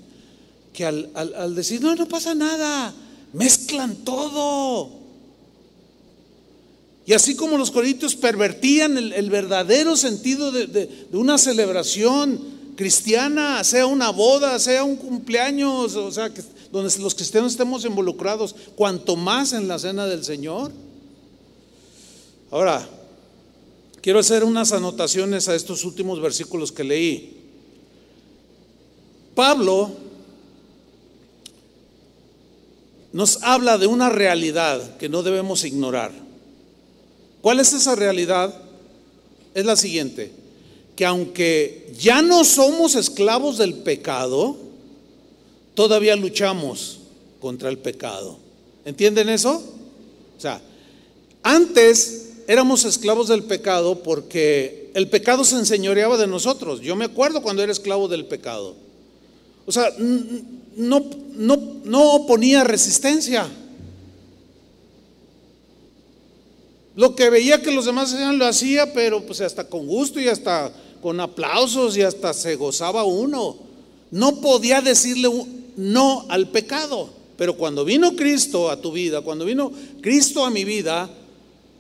que al, decir, no, no pasa nada, mezclan todo. Y así como los corintios pervertían el, verdadero sentido de, de, una celebración cristiana, sea una boda, sea un cumpleaños, o sea, donde los cristianos estemos involucrados, cuanto más en la cena del Señor. Ahora, quiero hacer unas anotaciones a estos últimos versículos que leí. Pablo nos habla de una realidad que no debemos ignorar. ¿Cuál es esa realidad? Es la siguiente, que aunque ya no somos esclavos del pecado, todavía luchamos contra el pecado. ¿Entienden eso? O sea, antes éramos esclavos del pecado porque el pecado se enseñoreaba de nosotros. Yo me acuerdo cuando era esclavo del pecado. O sea, no, no, no oponía resistencia. Lo que veía que los demás hacían lo hacía, pero pues hasta con gusto y hasta con aplausos y hasta se gozaba uno. No podía decirle no al pecado. Pero cuando vino Cristo a tu vida, cuando vino Cristo a mi vida,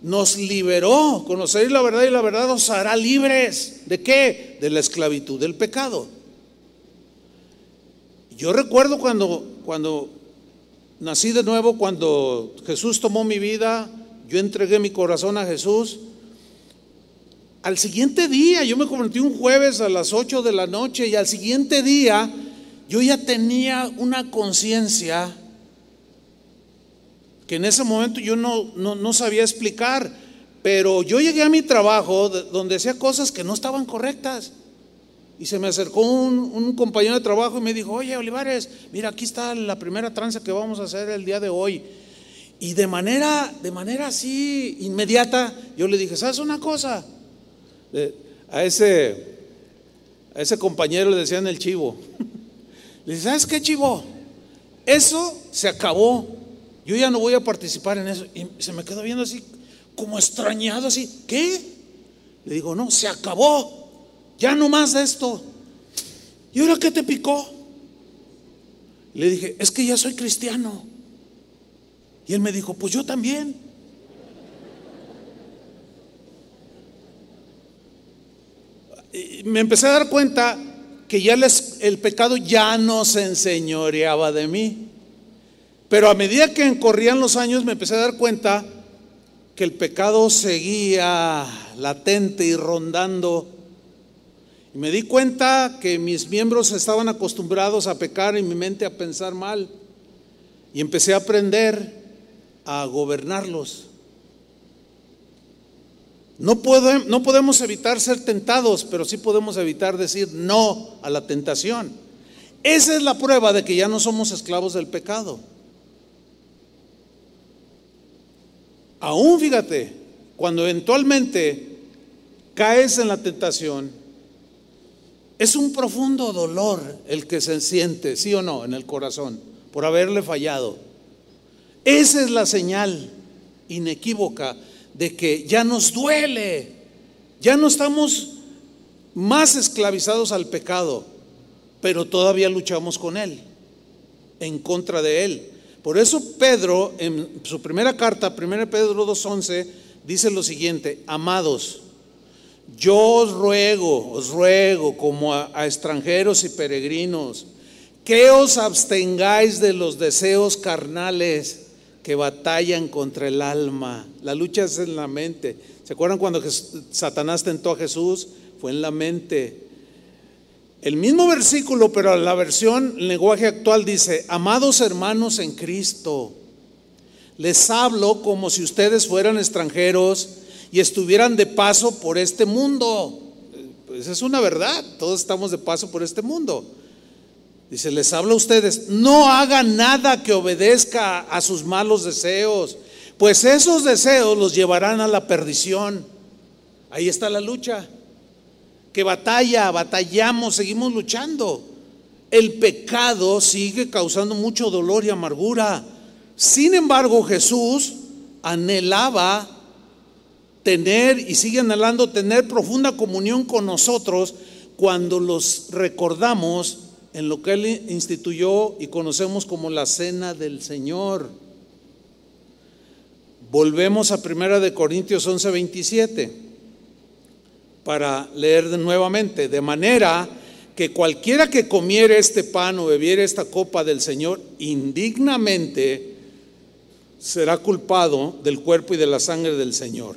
nos liberó. Conocer la verdad y la verdad nos hará libres. ¿De qué? De la esclavitud del pecado. Yo recuerdo cuando, cuando nací de nuevo cuando Jesús tomó mi vida, yo entregué mi corazón a Jesús. Al siguiente día, yo me convertí un jueves a las 8 de la noche y al siguiente día yo ya tenía una conciencia que en ese momento yo no, no, sabía explicar, pero yo llegué a mi trabajo donde hacía cosas que no estaban correctas. Y se me acercó un, compañero de trabajo y me dijo, oye Olivares, mira, aquí está la primera tranza que vamos a hacer el día de hoy. Y de manera, de manera así inmediata, yo le dije, ¿sabes una cosa? A, ese, a ese compañero le decían el chivo. Le dice, ¿sabes qué, chivo? Eso se acabó. Yo ya no voy a participar en eso. Y se me quedó viendo así, como extrañado, así. ¿Qué? Le digo, no, se acabó. Ya no más de esto. ¿Y ahora qué te picó? Le dije, es que ya soy cristiano. Y él me dijo, pues yo también. Me empecé a dar cuenta que ya el pecado ya no se enseñoreaba de mí. Pero a medida que corrían los años me empecé a dar cuenta que el pecado seguía latente y rondando. Me di cuenta que mis miembros estaban acostumbrados a pecar y mi mente a pensar mal. Y empecé a aprender a gobernarlos. No, no podemos evitar ser tentados, pero sí podemos evitar decir no a la tentación. Esa es la prueba de que ya no somos esclavos del pecado. Aún fíjate, cuando eventualmente caes en la tentación, es un profundo dolor el que se siente, sí o no, en el corazón, por haberle fallado. Esa es la señal inequívoca de que ya nos duele, ya no estamos más esclavizados al pecado, pero todavía luchamos con él, en contra de él. Por eso Pedro, en su primera carta, 1 Pedro 2.11, dice lo siguiente, amados, yo os ruego, os ruego como a, a extranjeros y peregrinos, que os abstengáis de los deseos carnales que batallan contra el alma. La lucha es en la mente. ¿Se acuerdan cuando Satanás tentó a Jesús? Fue en la mente. El mismo versículo, pero la versión lenguaje actual dice, amados hermanos en Cristo, les hablo como si ustedes fueran extranjeros y estuvieran de paso por este mundo. Pues es una verdad, todos estamos de paso por este mundo. Dice, les habla a ustedes, no hagan nada que obedezca a sus malos deseos, pues esos deseos los llevarán a la perdición. Ahí está la lucha. Que batalla, batallamos, seguimos luchando. El pecado sigue causando mucho dolor y amargura. Sin embargo, Jesús anhelaba tener y sigue anhelando tener profunda comunión con nosotros cuando los recordamos en lo que Él instituyó y conocemos como la cena del Señor. Volvemos a Primera de Corintios 11, 27 para leer nuevamente, de manera que cualquiera que comiere este pan o bebiere esta copa del Señor indignamente será culpado del cuerpo y de la sangre del Señor.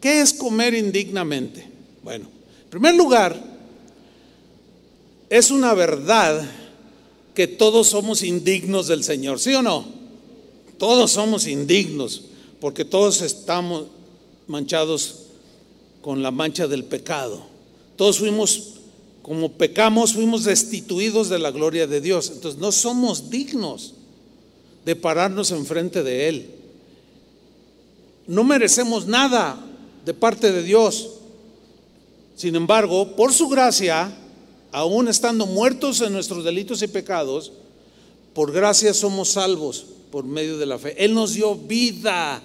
¿Qué es comer indignamente? Bueno, en primer lugar, es una verdad que todos somos indignos del Señor, ¿sí o no? Todos somos indignos, porque todos estamos manchados con la mancha del pecado. Todos fuimos, como pecamos, fuimos destituidos de la gloria de Dios. Entonces no somos dignos de pararnos enfrente de Él. No merecemos nada de parte de Dios. Sin embargo, por su gracia, aún estando muertos en nuestros delitos y pecados, por gracia somos salvos por medio de la fe. Él nos dio vida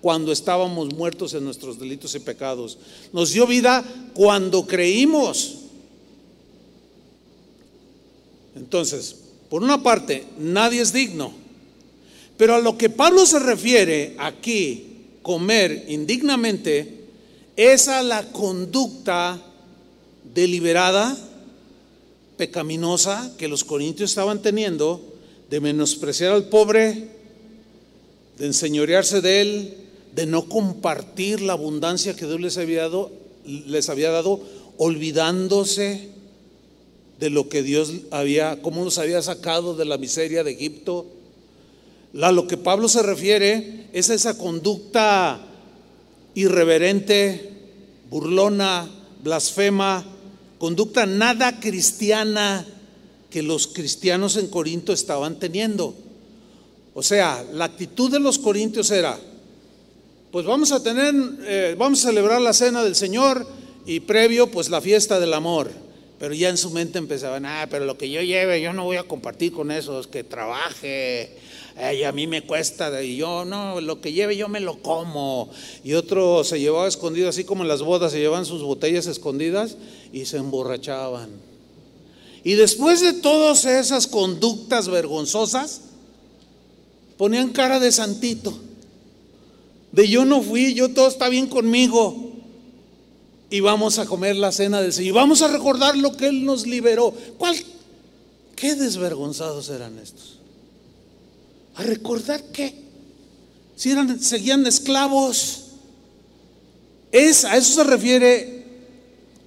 cuando estábamos muertos en nuestros delitos y pecados. Nos dio vida cuando creímos. Entonces, por una parte, nadie es digno. Pero a lo que Pablo se refiere aquí, comer indignamente, es a la conducta deliberada, pecaminosa que los corintios estaban teniendo de menospreciar al pobre, de enseñorearse de él, de no compartir la abundancia que Dios les había dado, les había dado olvidándose de lo que Dios había, cómo los había sacado de la miseria de Egipto. A lo que Pablo se refiere es esa conducta irreverente, burlona, blasfema, conducta nada cristiana que los cristianos en Corinto estaban teniendo. O sea, la actitud de los corintios era, pues vamos a tener, eh, vamos a celebrar la cena del Señor y previo, pues la fiesta del amor. Pero ya en su mente empezaban, ah, pero lo que yo lleve, yo no voy a compartir con esos, que trabaje, y a mí me cuesta, y yo no, lo que lleve yo me lo como. Y otro se llevaba escondido, así como en las bodas se llevaban sus botellas escondidas y se emborrachaban. Y después de todas esas conductas vergonzosas, ponían cara de santito. De yo no fui, yo todo está bien conmigo. Y vamos a comer la cena del Señor. Y vamos a recordar lo que Él nos liberó. ¿Cuál? ¿Qué desvergonzados eran estos? ¿A recordar qué? Si eran, seguían esclavos. Es, a eso se refiere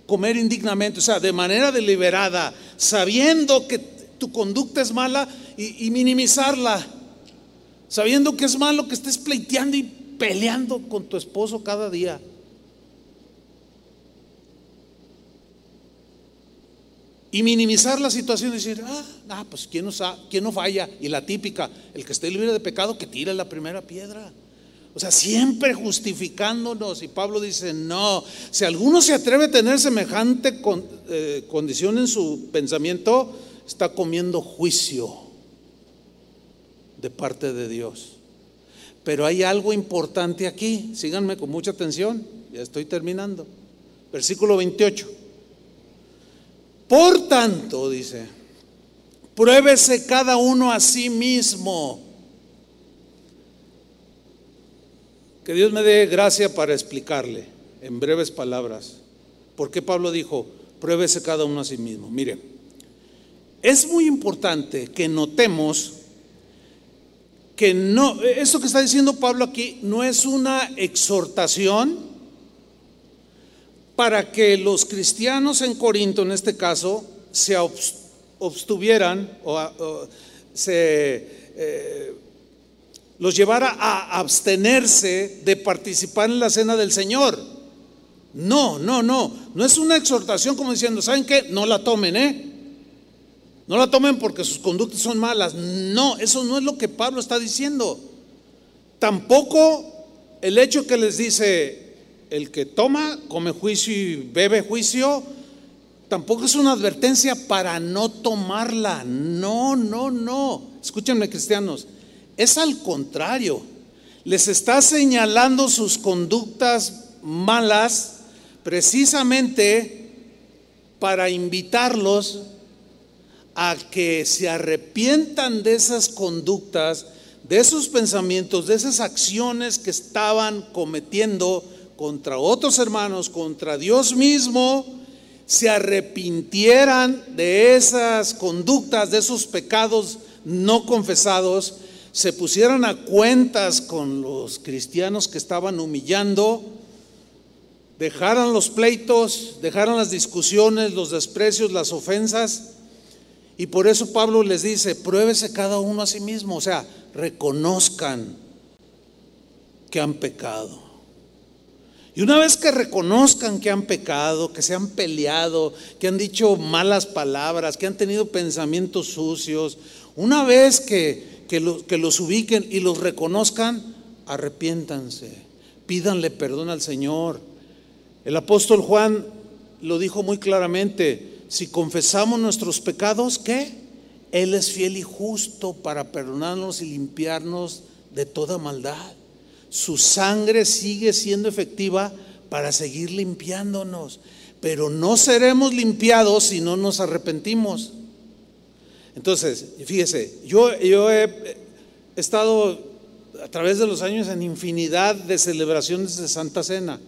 comer indignamente, o sea, de manera deliberada, sabiendo que tu conducta es mala y, minimizarla, sabiendo que es malo que estés pleiteando y peleando con tu esposo cada día. Y minimizar la situación y decir, ah, ah pues ¿quién no, ¿quién no falla? Y la típica, el que esté libre de pecado, que tire la primera piedra. O sea, siempre justificándonos. Y Pablo dice, no, si alguno se atreve a tener semejante eh, condición en su pensamiento, está comiendo juicio de parte de Dios. Pero hay algo importante aquí, síganme con mucha atención, ya estoy terminando. Versículo 28. Por tanto, dice, pruébese cada uno a sí mismo Que Dios me dé gracia para explicarle en breves palabras por qué Pablo dijo, pruébese cada uno a sí mismo. Mire, es muy importante que notemos que no, esto que está diciendo Pablo aquí no es una exhortación para que los cristianos en Corinto, en este caso, se obstuvieran o, se eh, los llevara a abstenerse de participar en la cena del Señor. No, no, no. No es una exhortación como diciendo, ¿saben qué? No la tomen, ¿eh? No la tomen porque sus conductas son malas. No, eso no es lo que Pablo está diciendo. Tampoco el hecho que les dice, el que toma, come juicio y bebe juicio, tampoco es una advertencia para no tomarla. No, no, no. Escúchenme cristianos. Es al contrario, les está señalando sus conductas malas precisamente para invitarlos a que se arrepientan de esas conductas, de esos pensamientos, de esas acciones que estaban cometiendo contra otros hermanos, contra Dios mismo, se arrepintieran de esas conductas, de esos pecados no confesados se pusieran a cuentas con los cristianos que estaban humillando, dejaran los pleitos, dejaran las discusiones, los desprecios, las ofensas. Y por eso Pablo les dice, pruébese cada uno a sí mismo, o sea, reconozcan que han pecado. Y una vez que reconozcan que han pecado, que se han peleado, que han dicho malas palabras, que han tenido pensamientos sucios, una vez que que, los ubiquen y los reconozcan, arrepiéntanse, pídanle perdón al Señor. El apóstol Juan lo dijo muy claramente, si confesamos nuestros pecados, ¿qué? Él es fiel y justo para perdonarnos y limpiarnos de toda maldad. Su sangre sigue siendo efectiva para seguir limpiándonos, pero no seremos limpiados si no nos arrepentimos. Entonces, fíjese, yo, yo he estado a través de los años en infinidad de celebraciones de Santa Cena.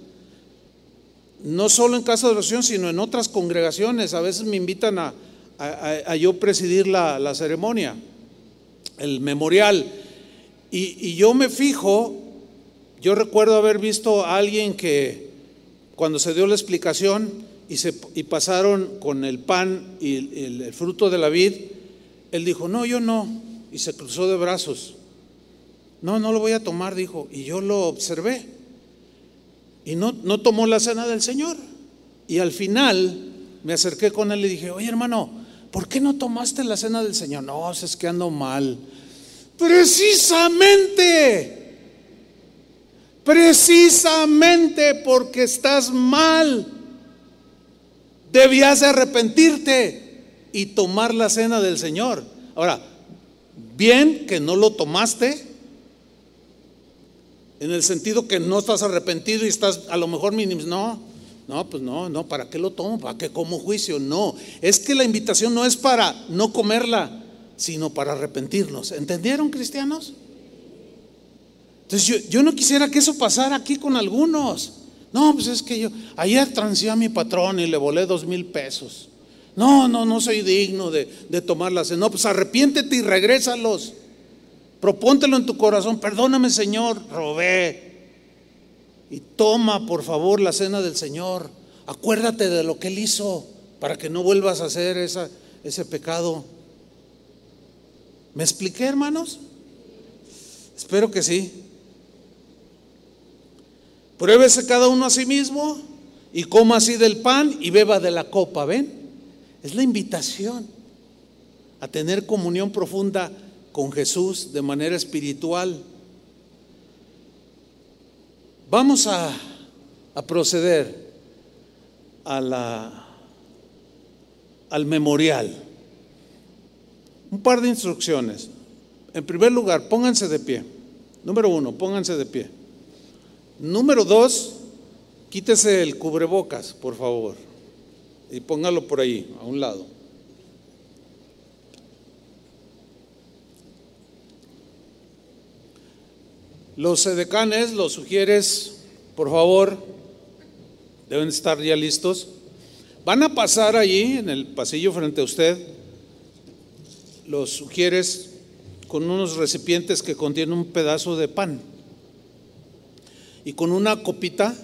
No solo en casa de oración, sino en otras congregaciones. A veces me invitan a, yo presidir la, la ceremonia. el memorial. Y, yo me fijo, yo recuerdo haber visto a alguien que cuando se dio la explicación y, se, y pasaron con el pan y el, fruto de la vid, él dijo, no, yo no, y se cruzó de brazos. No, no lo voy a tomar, dijo, y yo lo observé. Y no, no tomó la cena del Señor. Y al final me acerqué con él y dije, oye hermano, ¿por qué no tomaste la cena del Señor? No, es que ando mal. Precisamente, precisamente porque estás mal, debías de arrepentirte y tomar la cena del Señor. Ahora, bien que no lo tomaste, en el sentido que no estás arrepentido y estás a lo mejor mínimo, no, no, pues no, no, ¿para qué lo tomo? ¿Para qué como juicio? No, es que la invitación no es para no comerla, sino para arrepentirnos. ¿Entendieron, cristianos? Entonces yo, no quisiera que eso pasara aquí con algunos. No, pues es que yo ayer transé a mi patrón y le volé dos mil pesos. No, no, no soy digno de, de tomar la cena. No, pues arrepiéntete y regrésalos. Propóntelo en tu corazón. Perdóname, Señor, robé. Y toma, por favor, la cena del Señor. Acuérdate de lo que Él hizo para que no vuelvas a hacer esa, ese pecado. ¿Me expliqué, hermanos? Espero que sí. Pruébese cada uno a sí mismo y coma así del pan y beba de la copa, ¿ven? Es la invitación a tener comunión profunda con Jesús de manera espiritual. Vamos a, proceder al memorial. Un par de instrucciones. En primer lugar, pónganse de pie. Número uno, pónganse de pie. Número dos, quítese el cubrebocas, por favor. Y póngalo por ahí, a un lado. Los sedecanes, los sugieres, por favor, deben estar ya listos. Van a pasar allí en el pasillo frente a usted los sugieres con unos recipientes que contienen un pedazo de pan y con una copita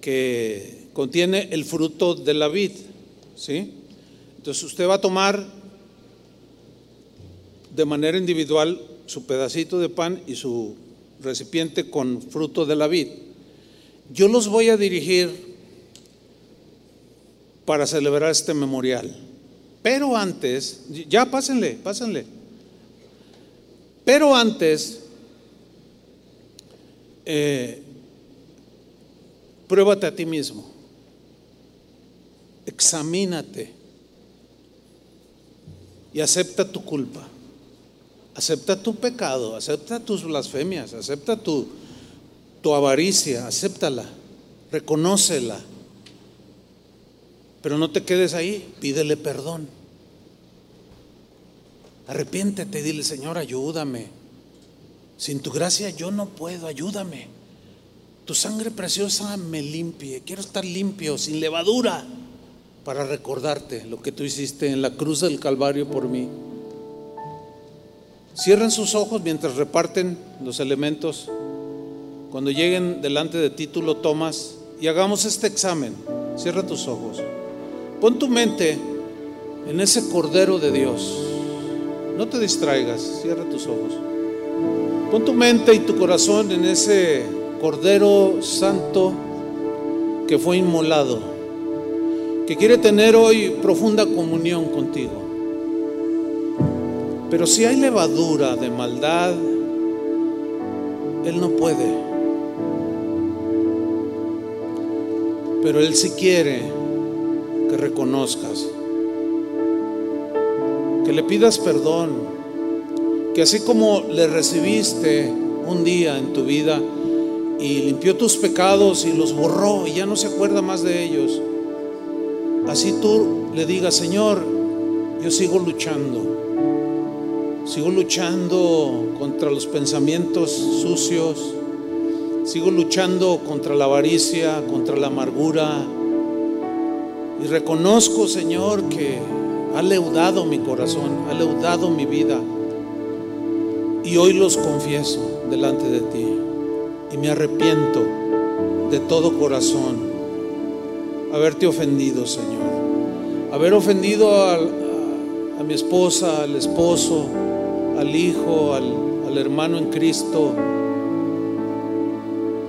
que contiene el fruto de la vid, ¿sí? Entonces usted va a tomar de manera individual su pedacito de pan y su recipiente con fruto de la vid. Yo los voy a dirigir para celebrar este memorial. Pero antes, ya pásenle, pásenle. Pero antes, eh, pruébate a ti mismo. Examínate. Y acepta tu culpa. Acepta tu pecado, acepta tus blasfemias, acepta tu, tu avaricia, acéptala, reconócela. Pero no te quedes ahí, pídele perdón. Arrepiéntete, dile, Señor, ayúdame. Sin tu gracia yo no puedo, ayúdame. Tu sangre preciosa me limpie. Quiero estar limpio, sin levadura, para recordarte lo que tú hiciste en la cruz del Calvario por mí. Cierren sus ojos mientras reparten los elementos. Cuando lleguen delante de ti, tú lo tomas y hagamos este examen. Cierra tus ojos. Pon tu mente en ese Cordero de Dios no te distraigas, cierra tus ojos. Pon tu mente y tu corazón en ese Cordero Santo que fue inmolado, que quiere tener hoy profunda comunión contigo. Pero si hay levadura de maldad, Él no puede. Pero Él sí quiere que reconozcas que le pidas perdón, que así como le recibiste un día en tu vida y limpió tus pecados y los borró y ya no se acuerda más de ellos, así tú le digas, Señor, yo sigo luchando, sigo luchando contra los pensamientos sucios, sigo luchando contra la avaricia, contra la amargura, y reconozco, Señor, que ha leudado mi corazón, ha leudado mi vida. Y hoy los confieso delante de ti. Y me arrepiento de todo corazón haberte ofendido, Señor. Haber ofendido a, a mi esposa, al esposo, al hijo, al, al hermano en Cristo.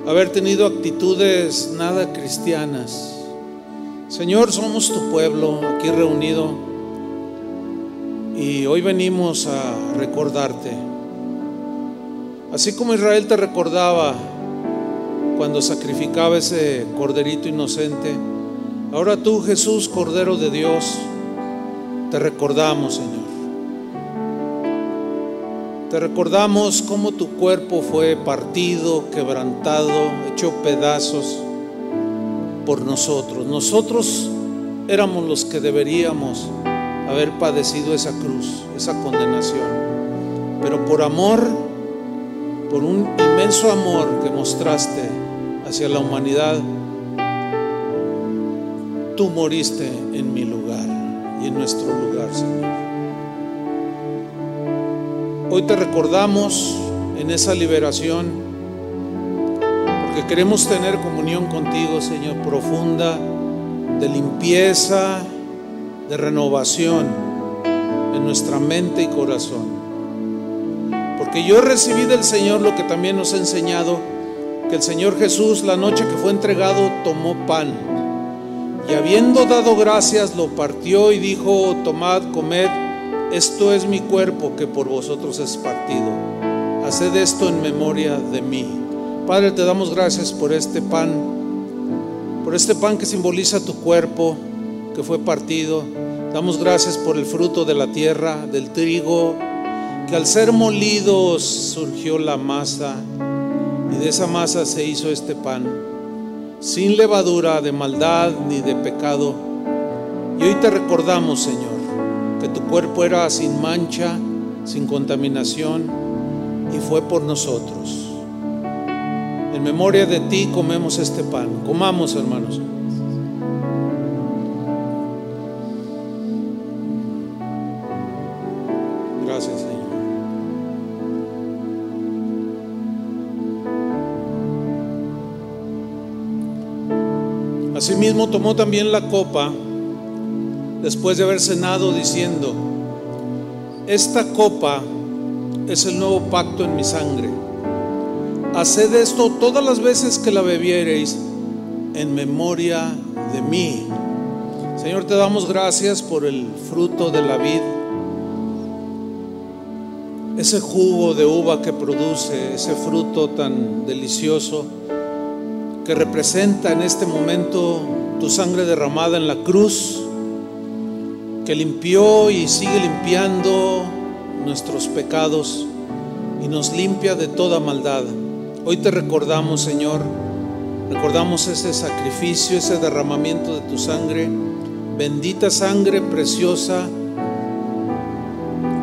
Haber tenido actitudes nada cristianas. Señor, somos tu pueblo aquí reunido y hoy venimos a recordarte. Así como Israel te recordaba cuando sacrificaba ese corderito inocente, ahora tú, Jesús, Cordero de Dios, te recordamos, Señor. Te recordamos cómo tu cuerpo fue partido, quebrantado, hecho pedazos por nosotros. Nosotros éramos los que deberíamos haber padecido esa cruz, esa condenación. Pero por amor, por un inmenso amor que mostraste hacia la humanidad, tú moriste en mi lugar y en nuestro lugar, Señor. Hoy te recordamos en esa liberación porque queremos tener comunión contigo, Señor, profunda, de limpieza, de renovación en nuestra mente y corazón. Porque yo recibí del Señor lo que también nos ha enseñado, que el Señor Jesús la noche que fue entregado tomó pan y habiendo dado gracias lo partió y dijo, tomad, comed, esto es mi cuerpo que por vosotros es partido. Haced esto en memoria de mí. Padre, te damos gracias por este pan, por este pan que simboliza tu cuerpo que fue partido. Damos gracias por el fruto de la tierra, del trigo, que al ser molidos surgió la masa y de esa masa se hizo este pan, sin levadura de maldad ni de pecado. Y hoy te recordamos, Señor, que tu cuerpo era sin mancha, sin contaminación y fue por nosotros. En memoria de ti comemos este pan. Comamos, hermanos. Tomó también la copa después de haber cenado diciendo, esta copa es el nuevo pacto en mi sangre. Haced esto todas las veces que la bebiereis en memoria de mí. Señor, te damos gracias por el fruto de la vid, ese jugo de uva que produce, ese fruto tan delicioso que representa en este momento tu sangre derramada en la cruz, que limpió y sigue limpiando nuestros pecados y nos limpia de toda maldad. Hoy te recordamos, Señor, recordamos ese sacrificio, ese derramamiento de tu sangre, bendita sangre preciosa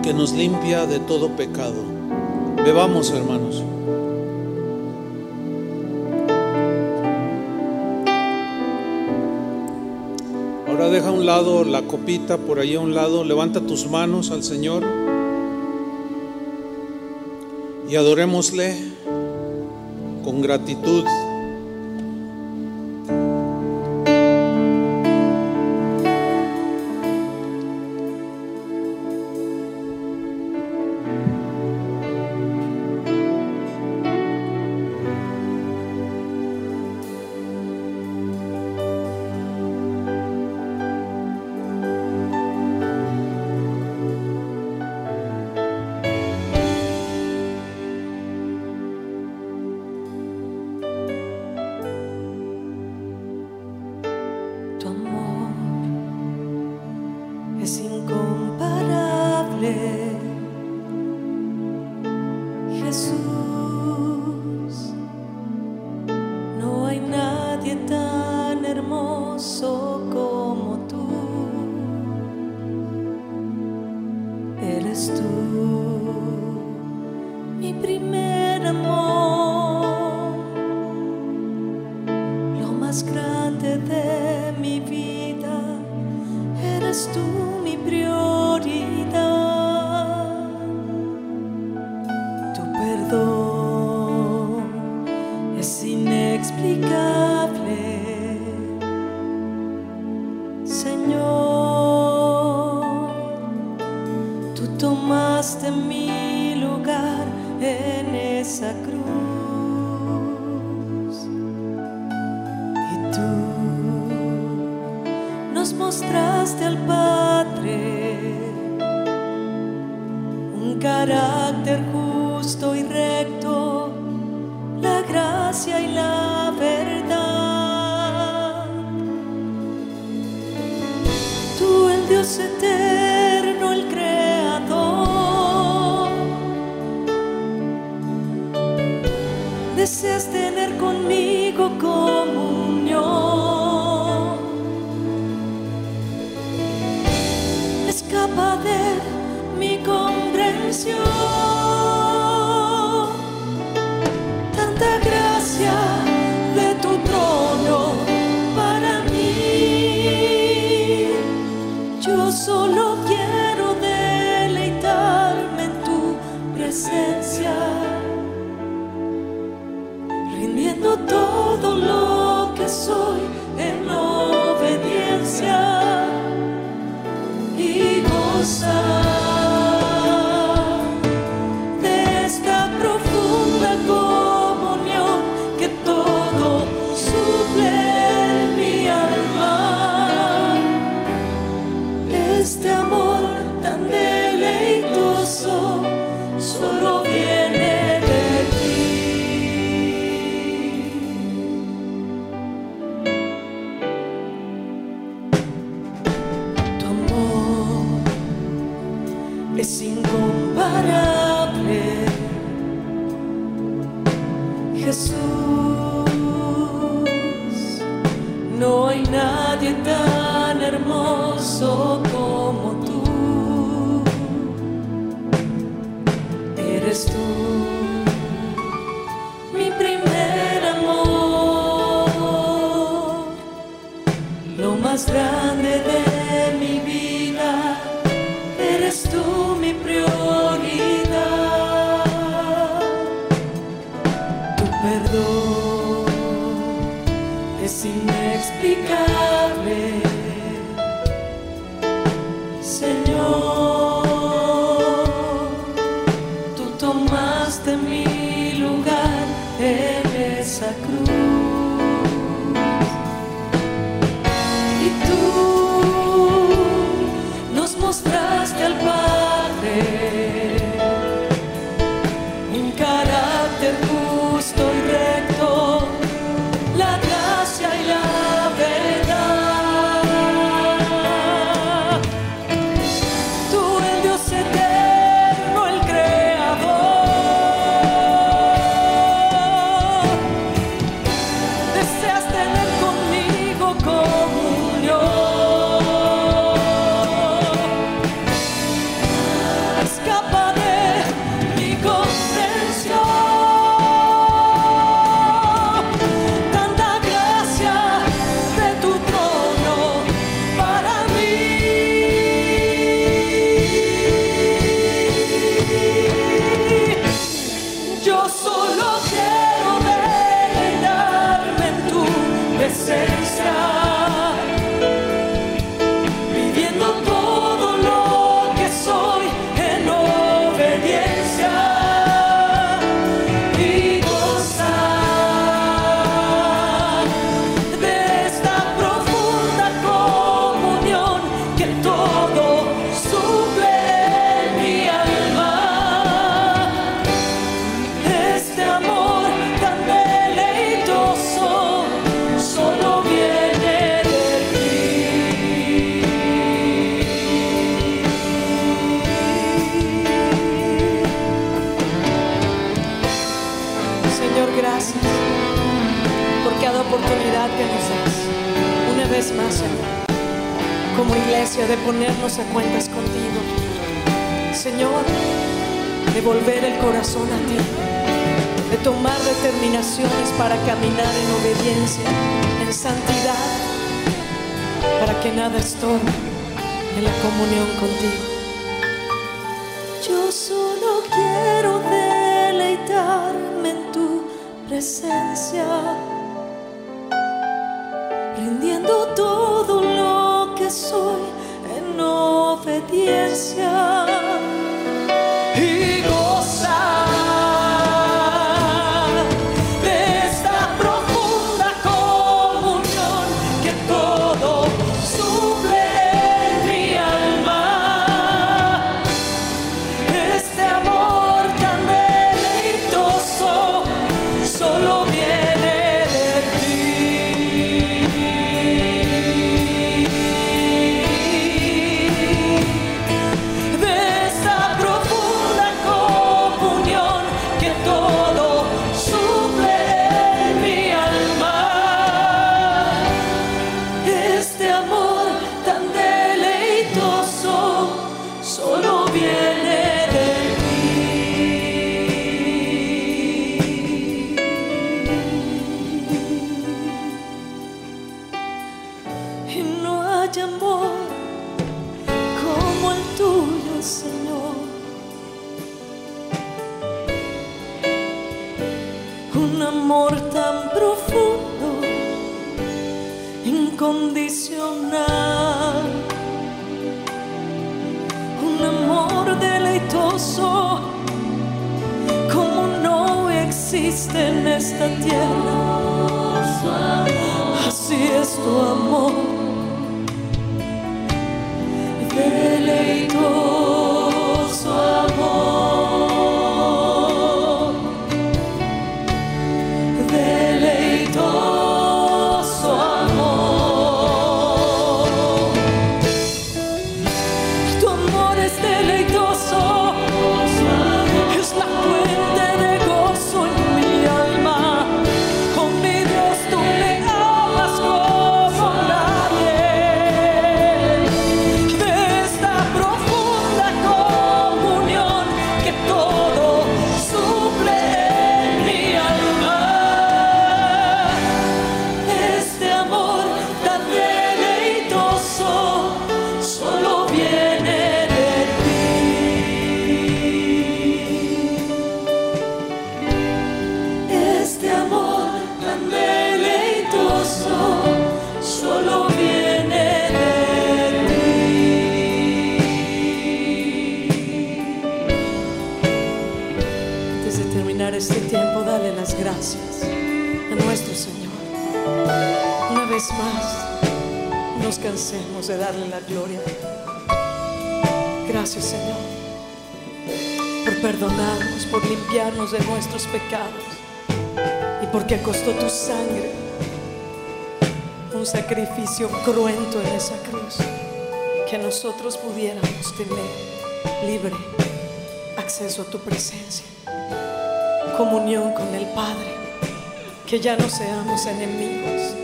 que nos limpia de todo pecado. Bebamos, hermanos. Deja a un lado la copita por ahí a un lado, levanta tus manos al Señor y adorémosle con gratitud. ponernos a cuentas contigo. Señor, de volver el corazón a ti, de tomar determinaciones para caminar en obediencia, en santidad, para que nada estorbe en la comunión contigo. Yo solo quiero deleitarme en tu presencia. Costó tu sangre. Un sacrificio cruento en esa cruz, que nosotros pudiéramos tener libre acceso a tu presencia, comunión con el Padre, que ya no seamos enemigos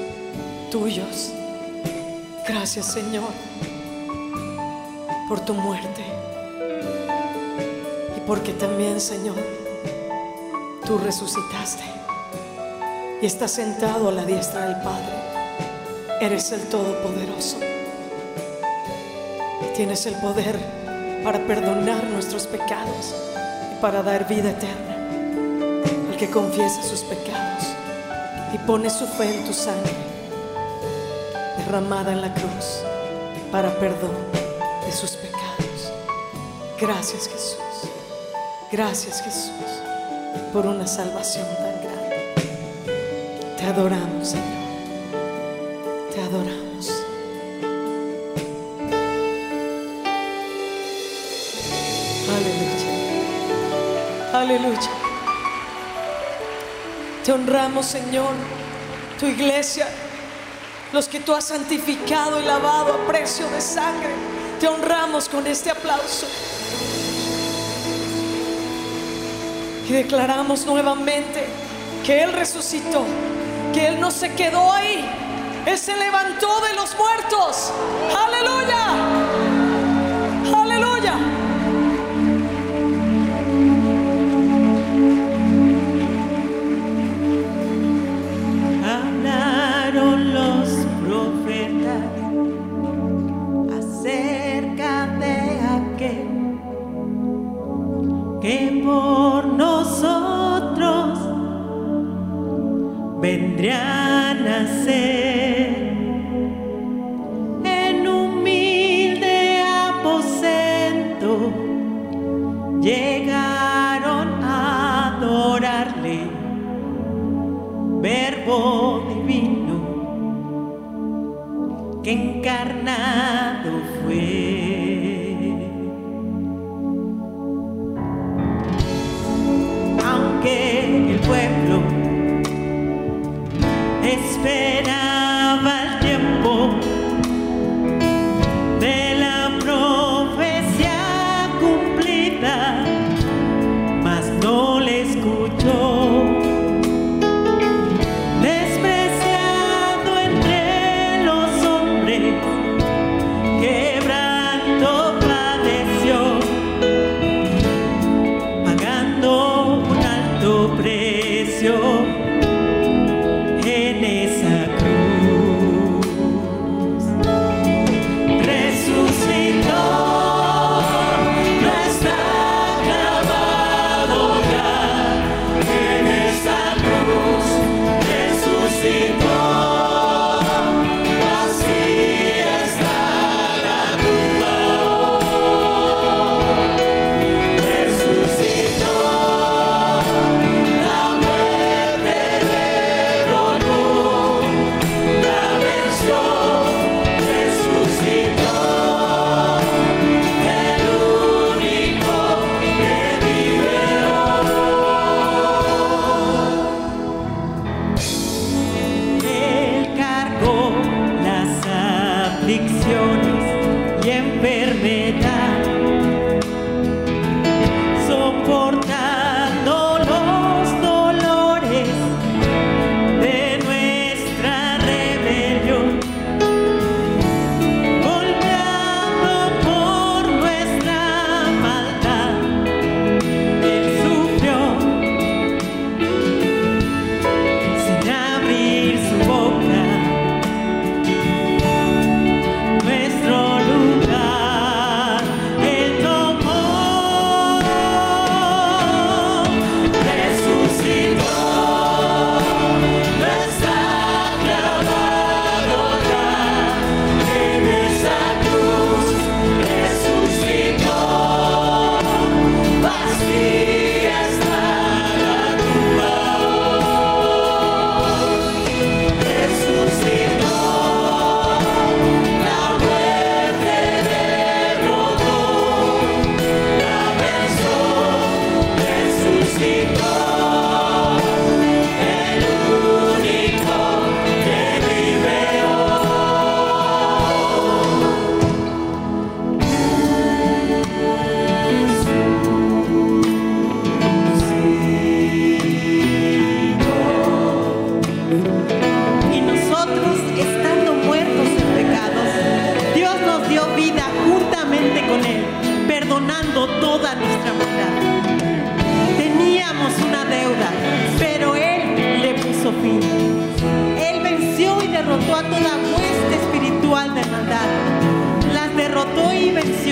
tuyos. Gracias Señor por tu muerte. Y porque también Señor tú resucitaste y estás sentado a la diestra del Padre. Eres el Todopoderoso. Tienes el poder para perdonar nuestros pecados y para dar vida eterna al que confiese sus pecados y pone su fe en tu sangre derramada en la cruz para perdón de sus pecados. Gracias Jesús. Gracias Jesús por una salvación tan adoramos Señor. Te adoramos. Aleluya. Aleluya. Te honramos, Señor, tu iglesia, los que tú has santificado y lavado a precio de sangre. Te honramos con este aplauso. Y declaramos nuevamente que Él resucitó, que Él no se quedó ahí, Él se levantó de los muertos. Aleluya.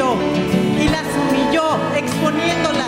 y las humilló exponiéndolas.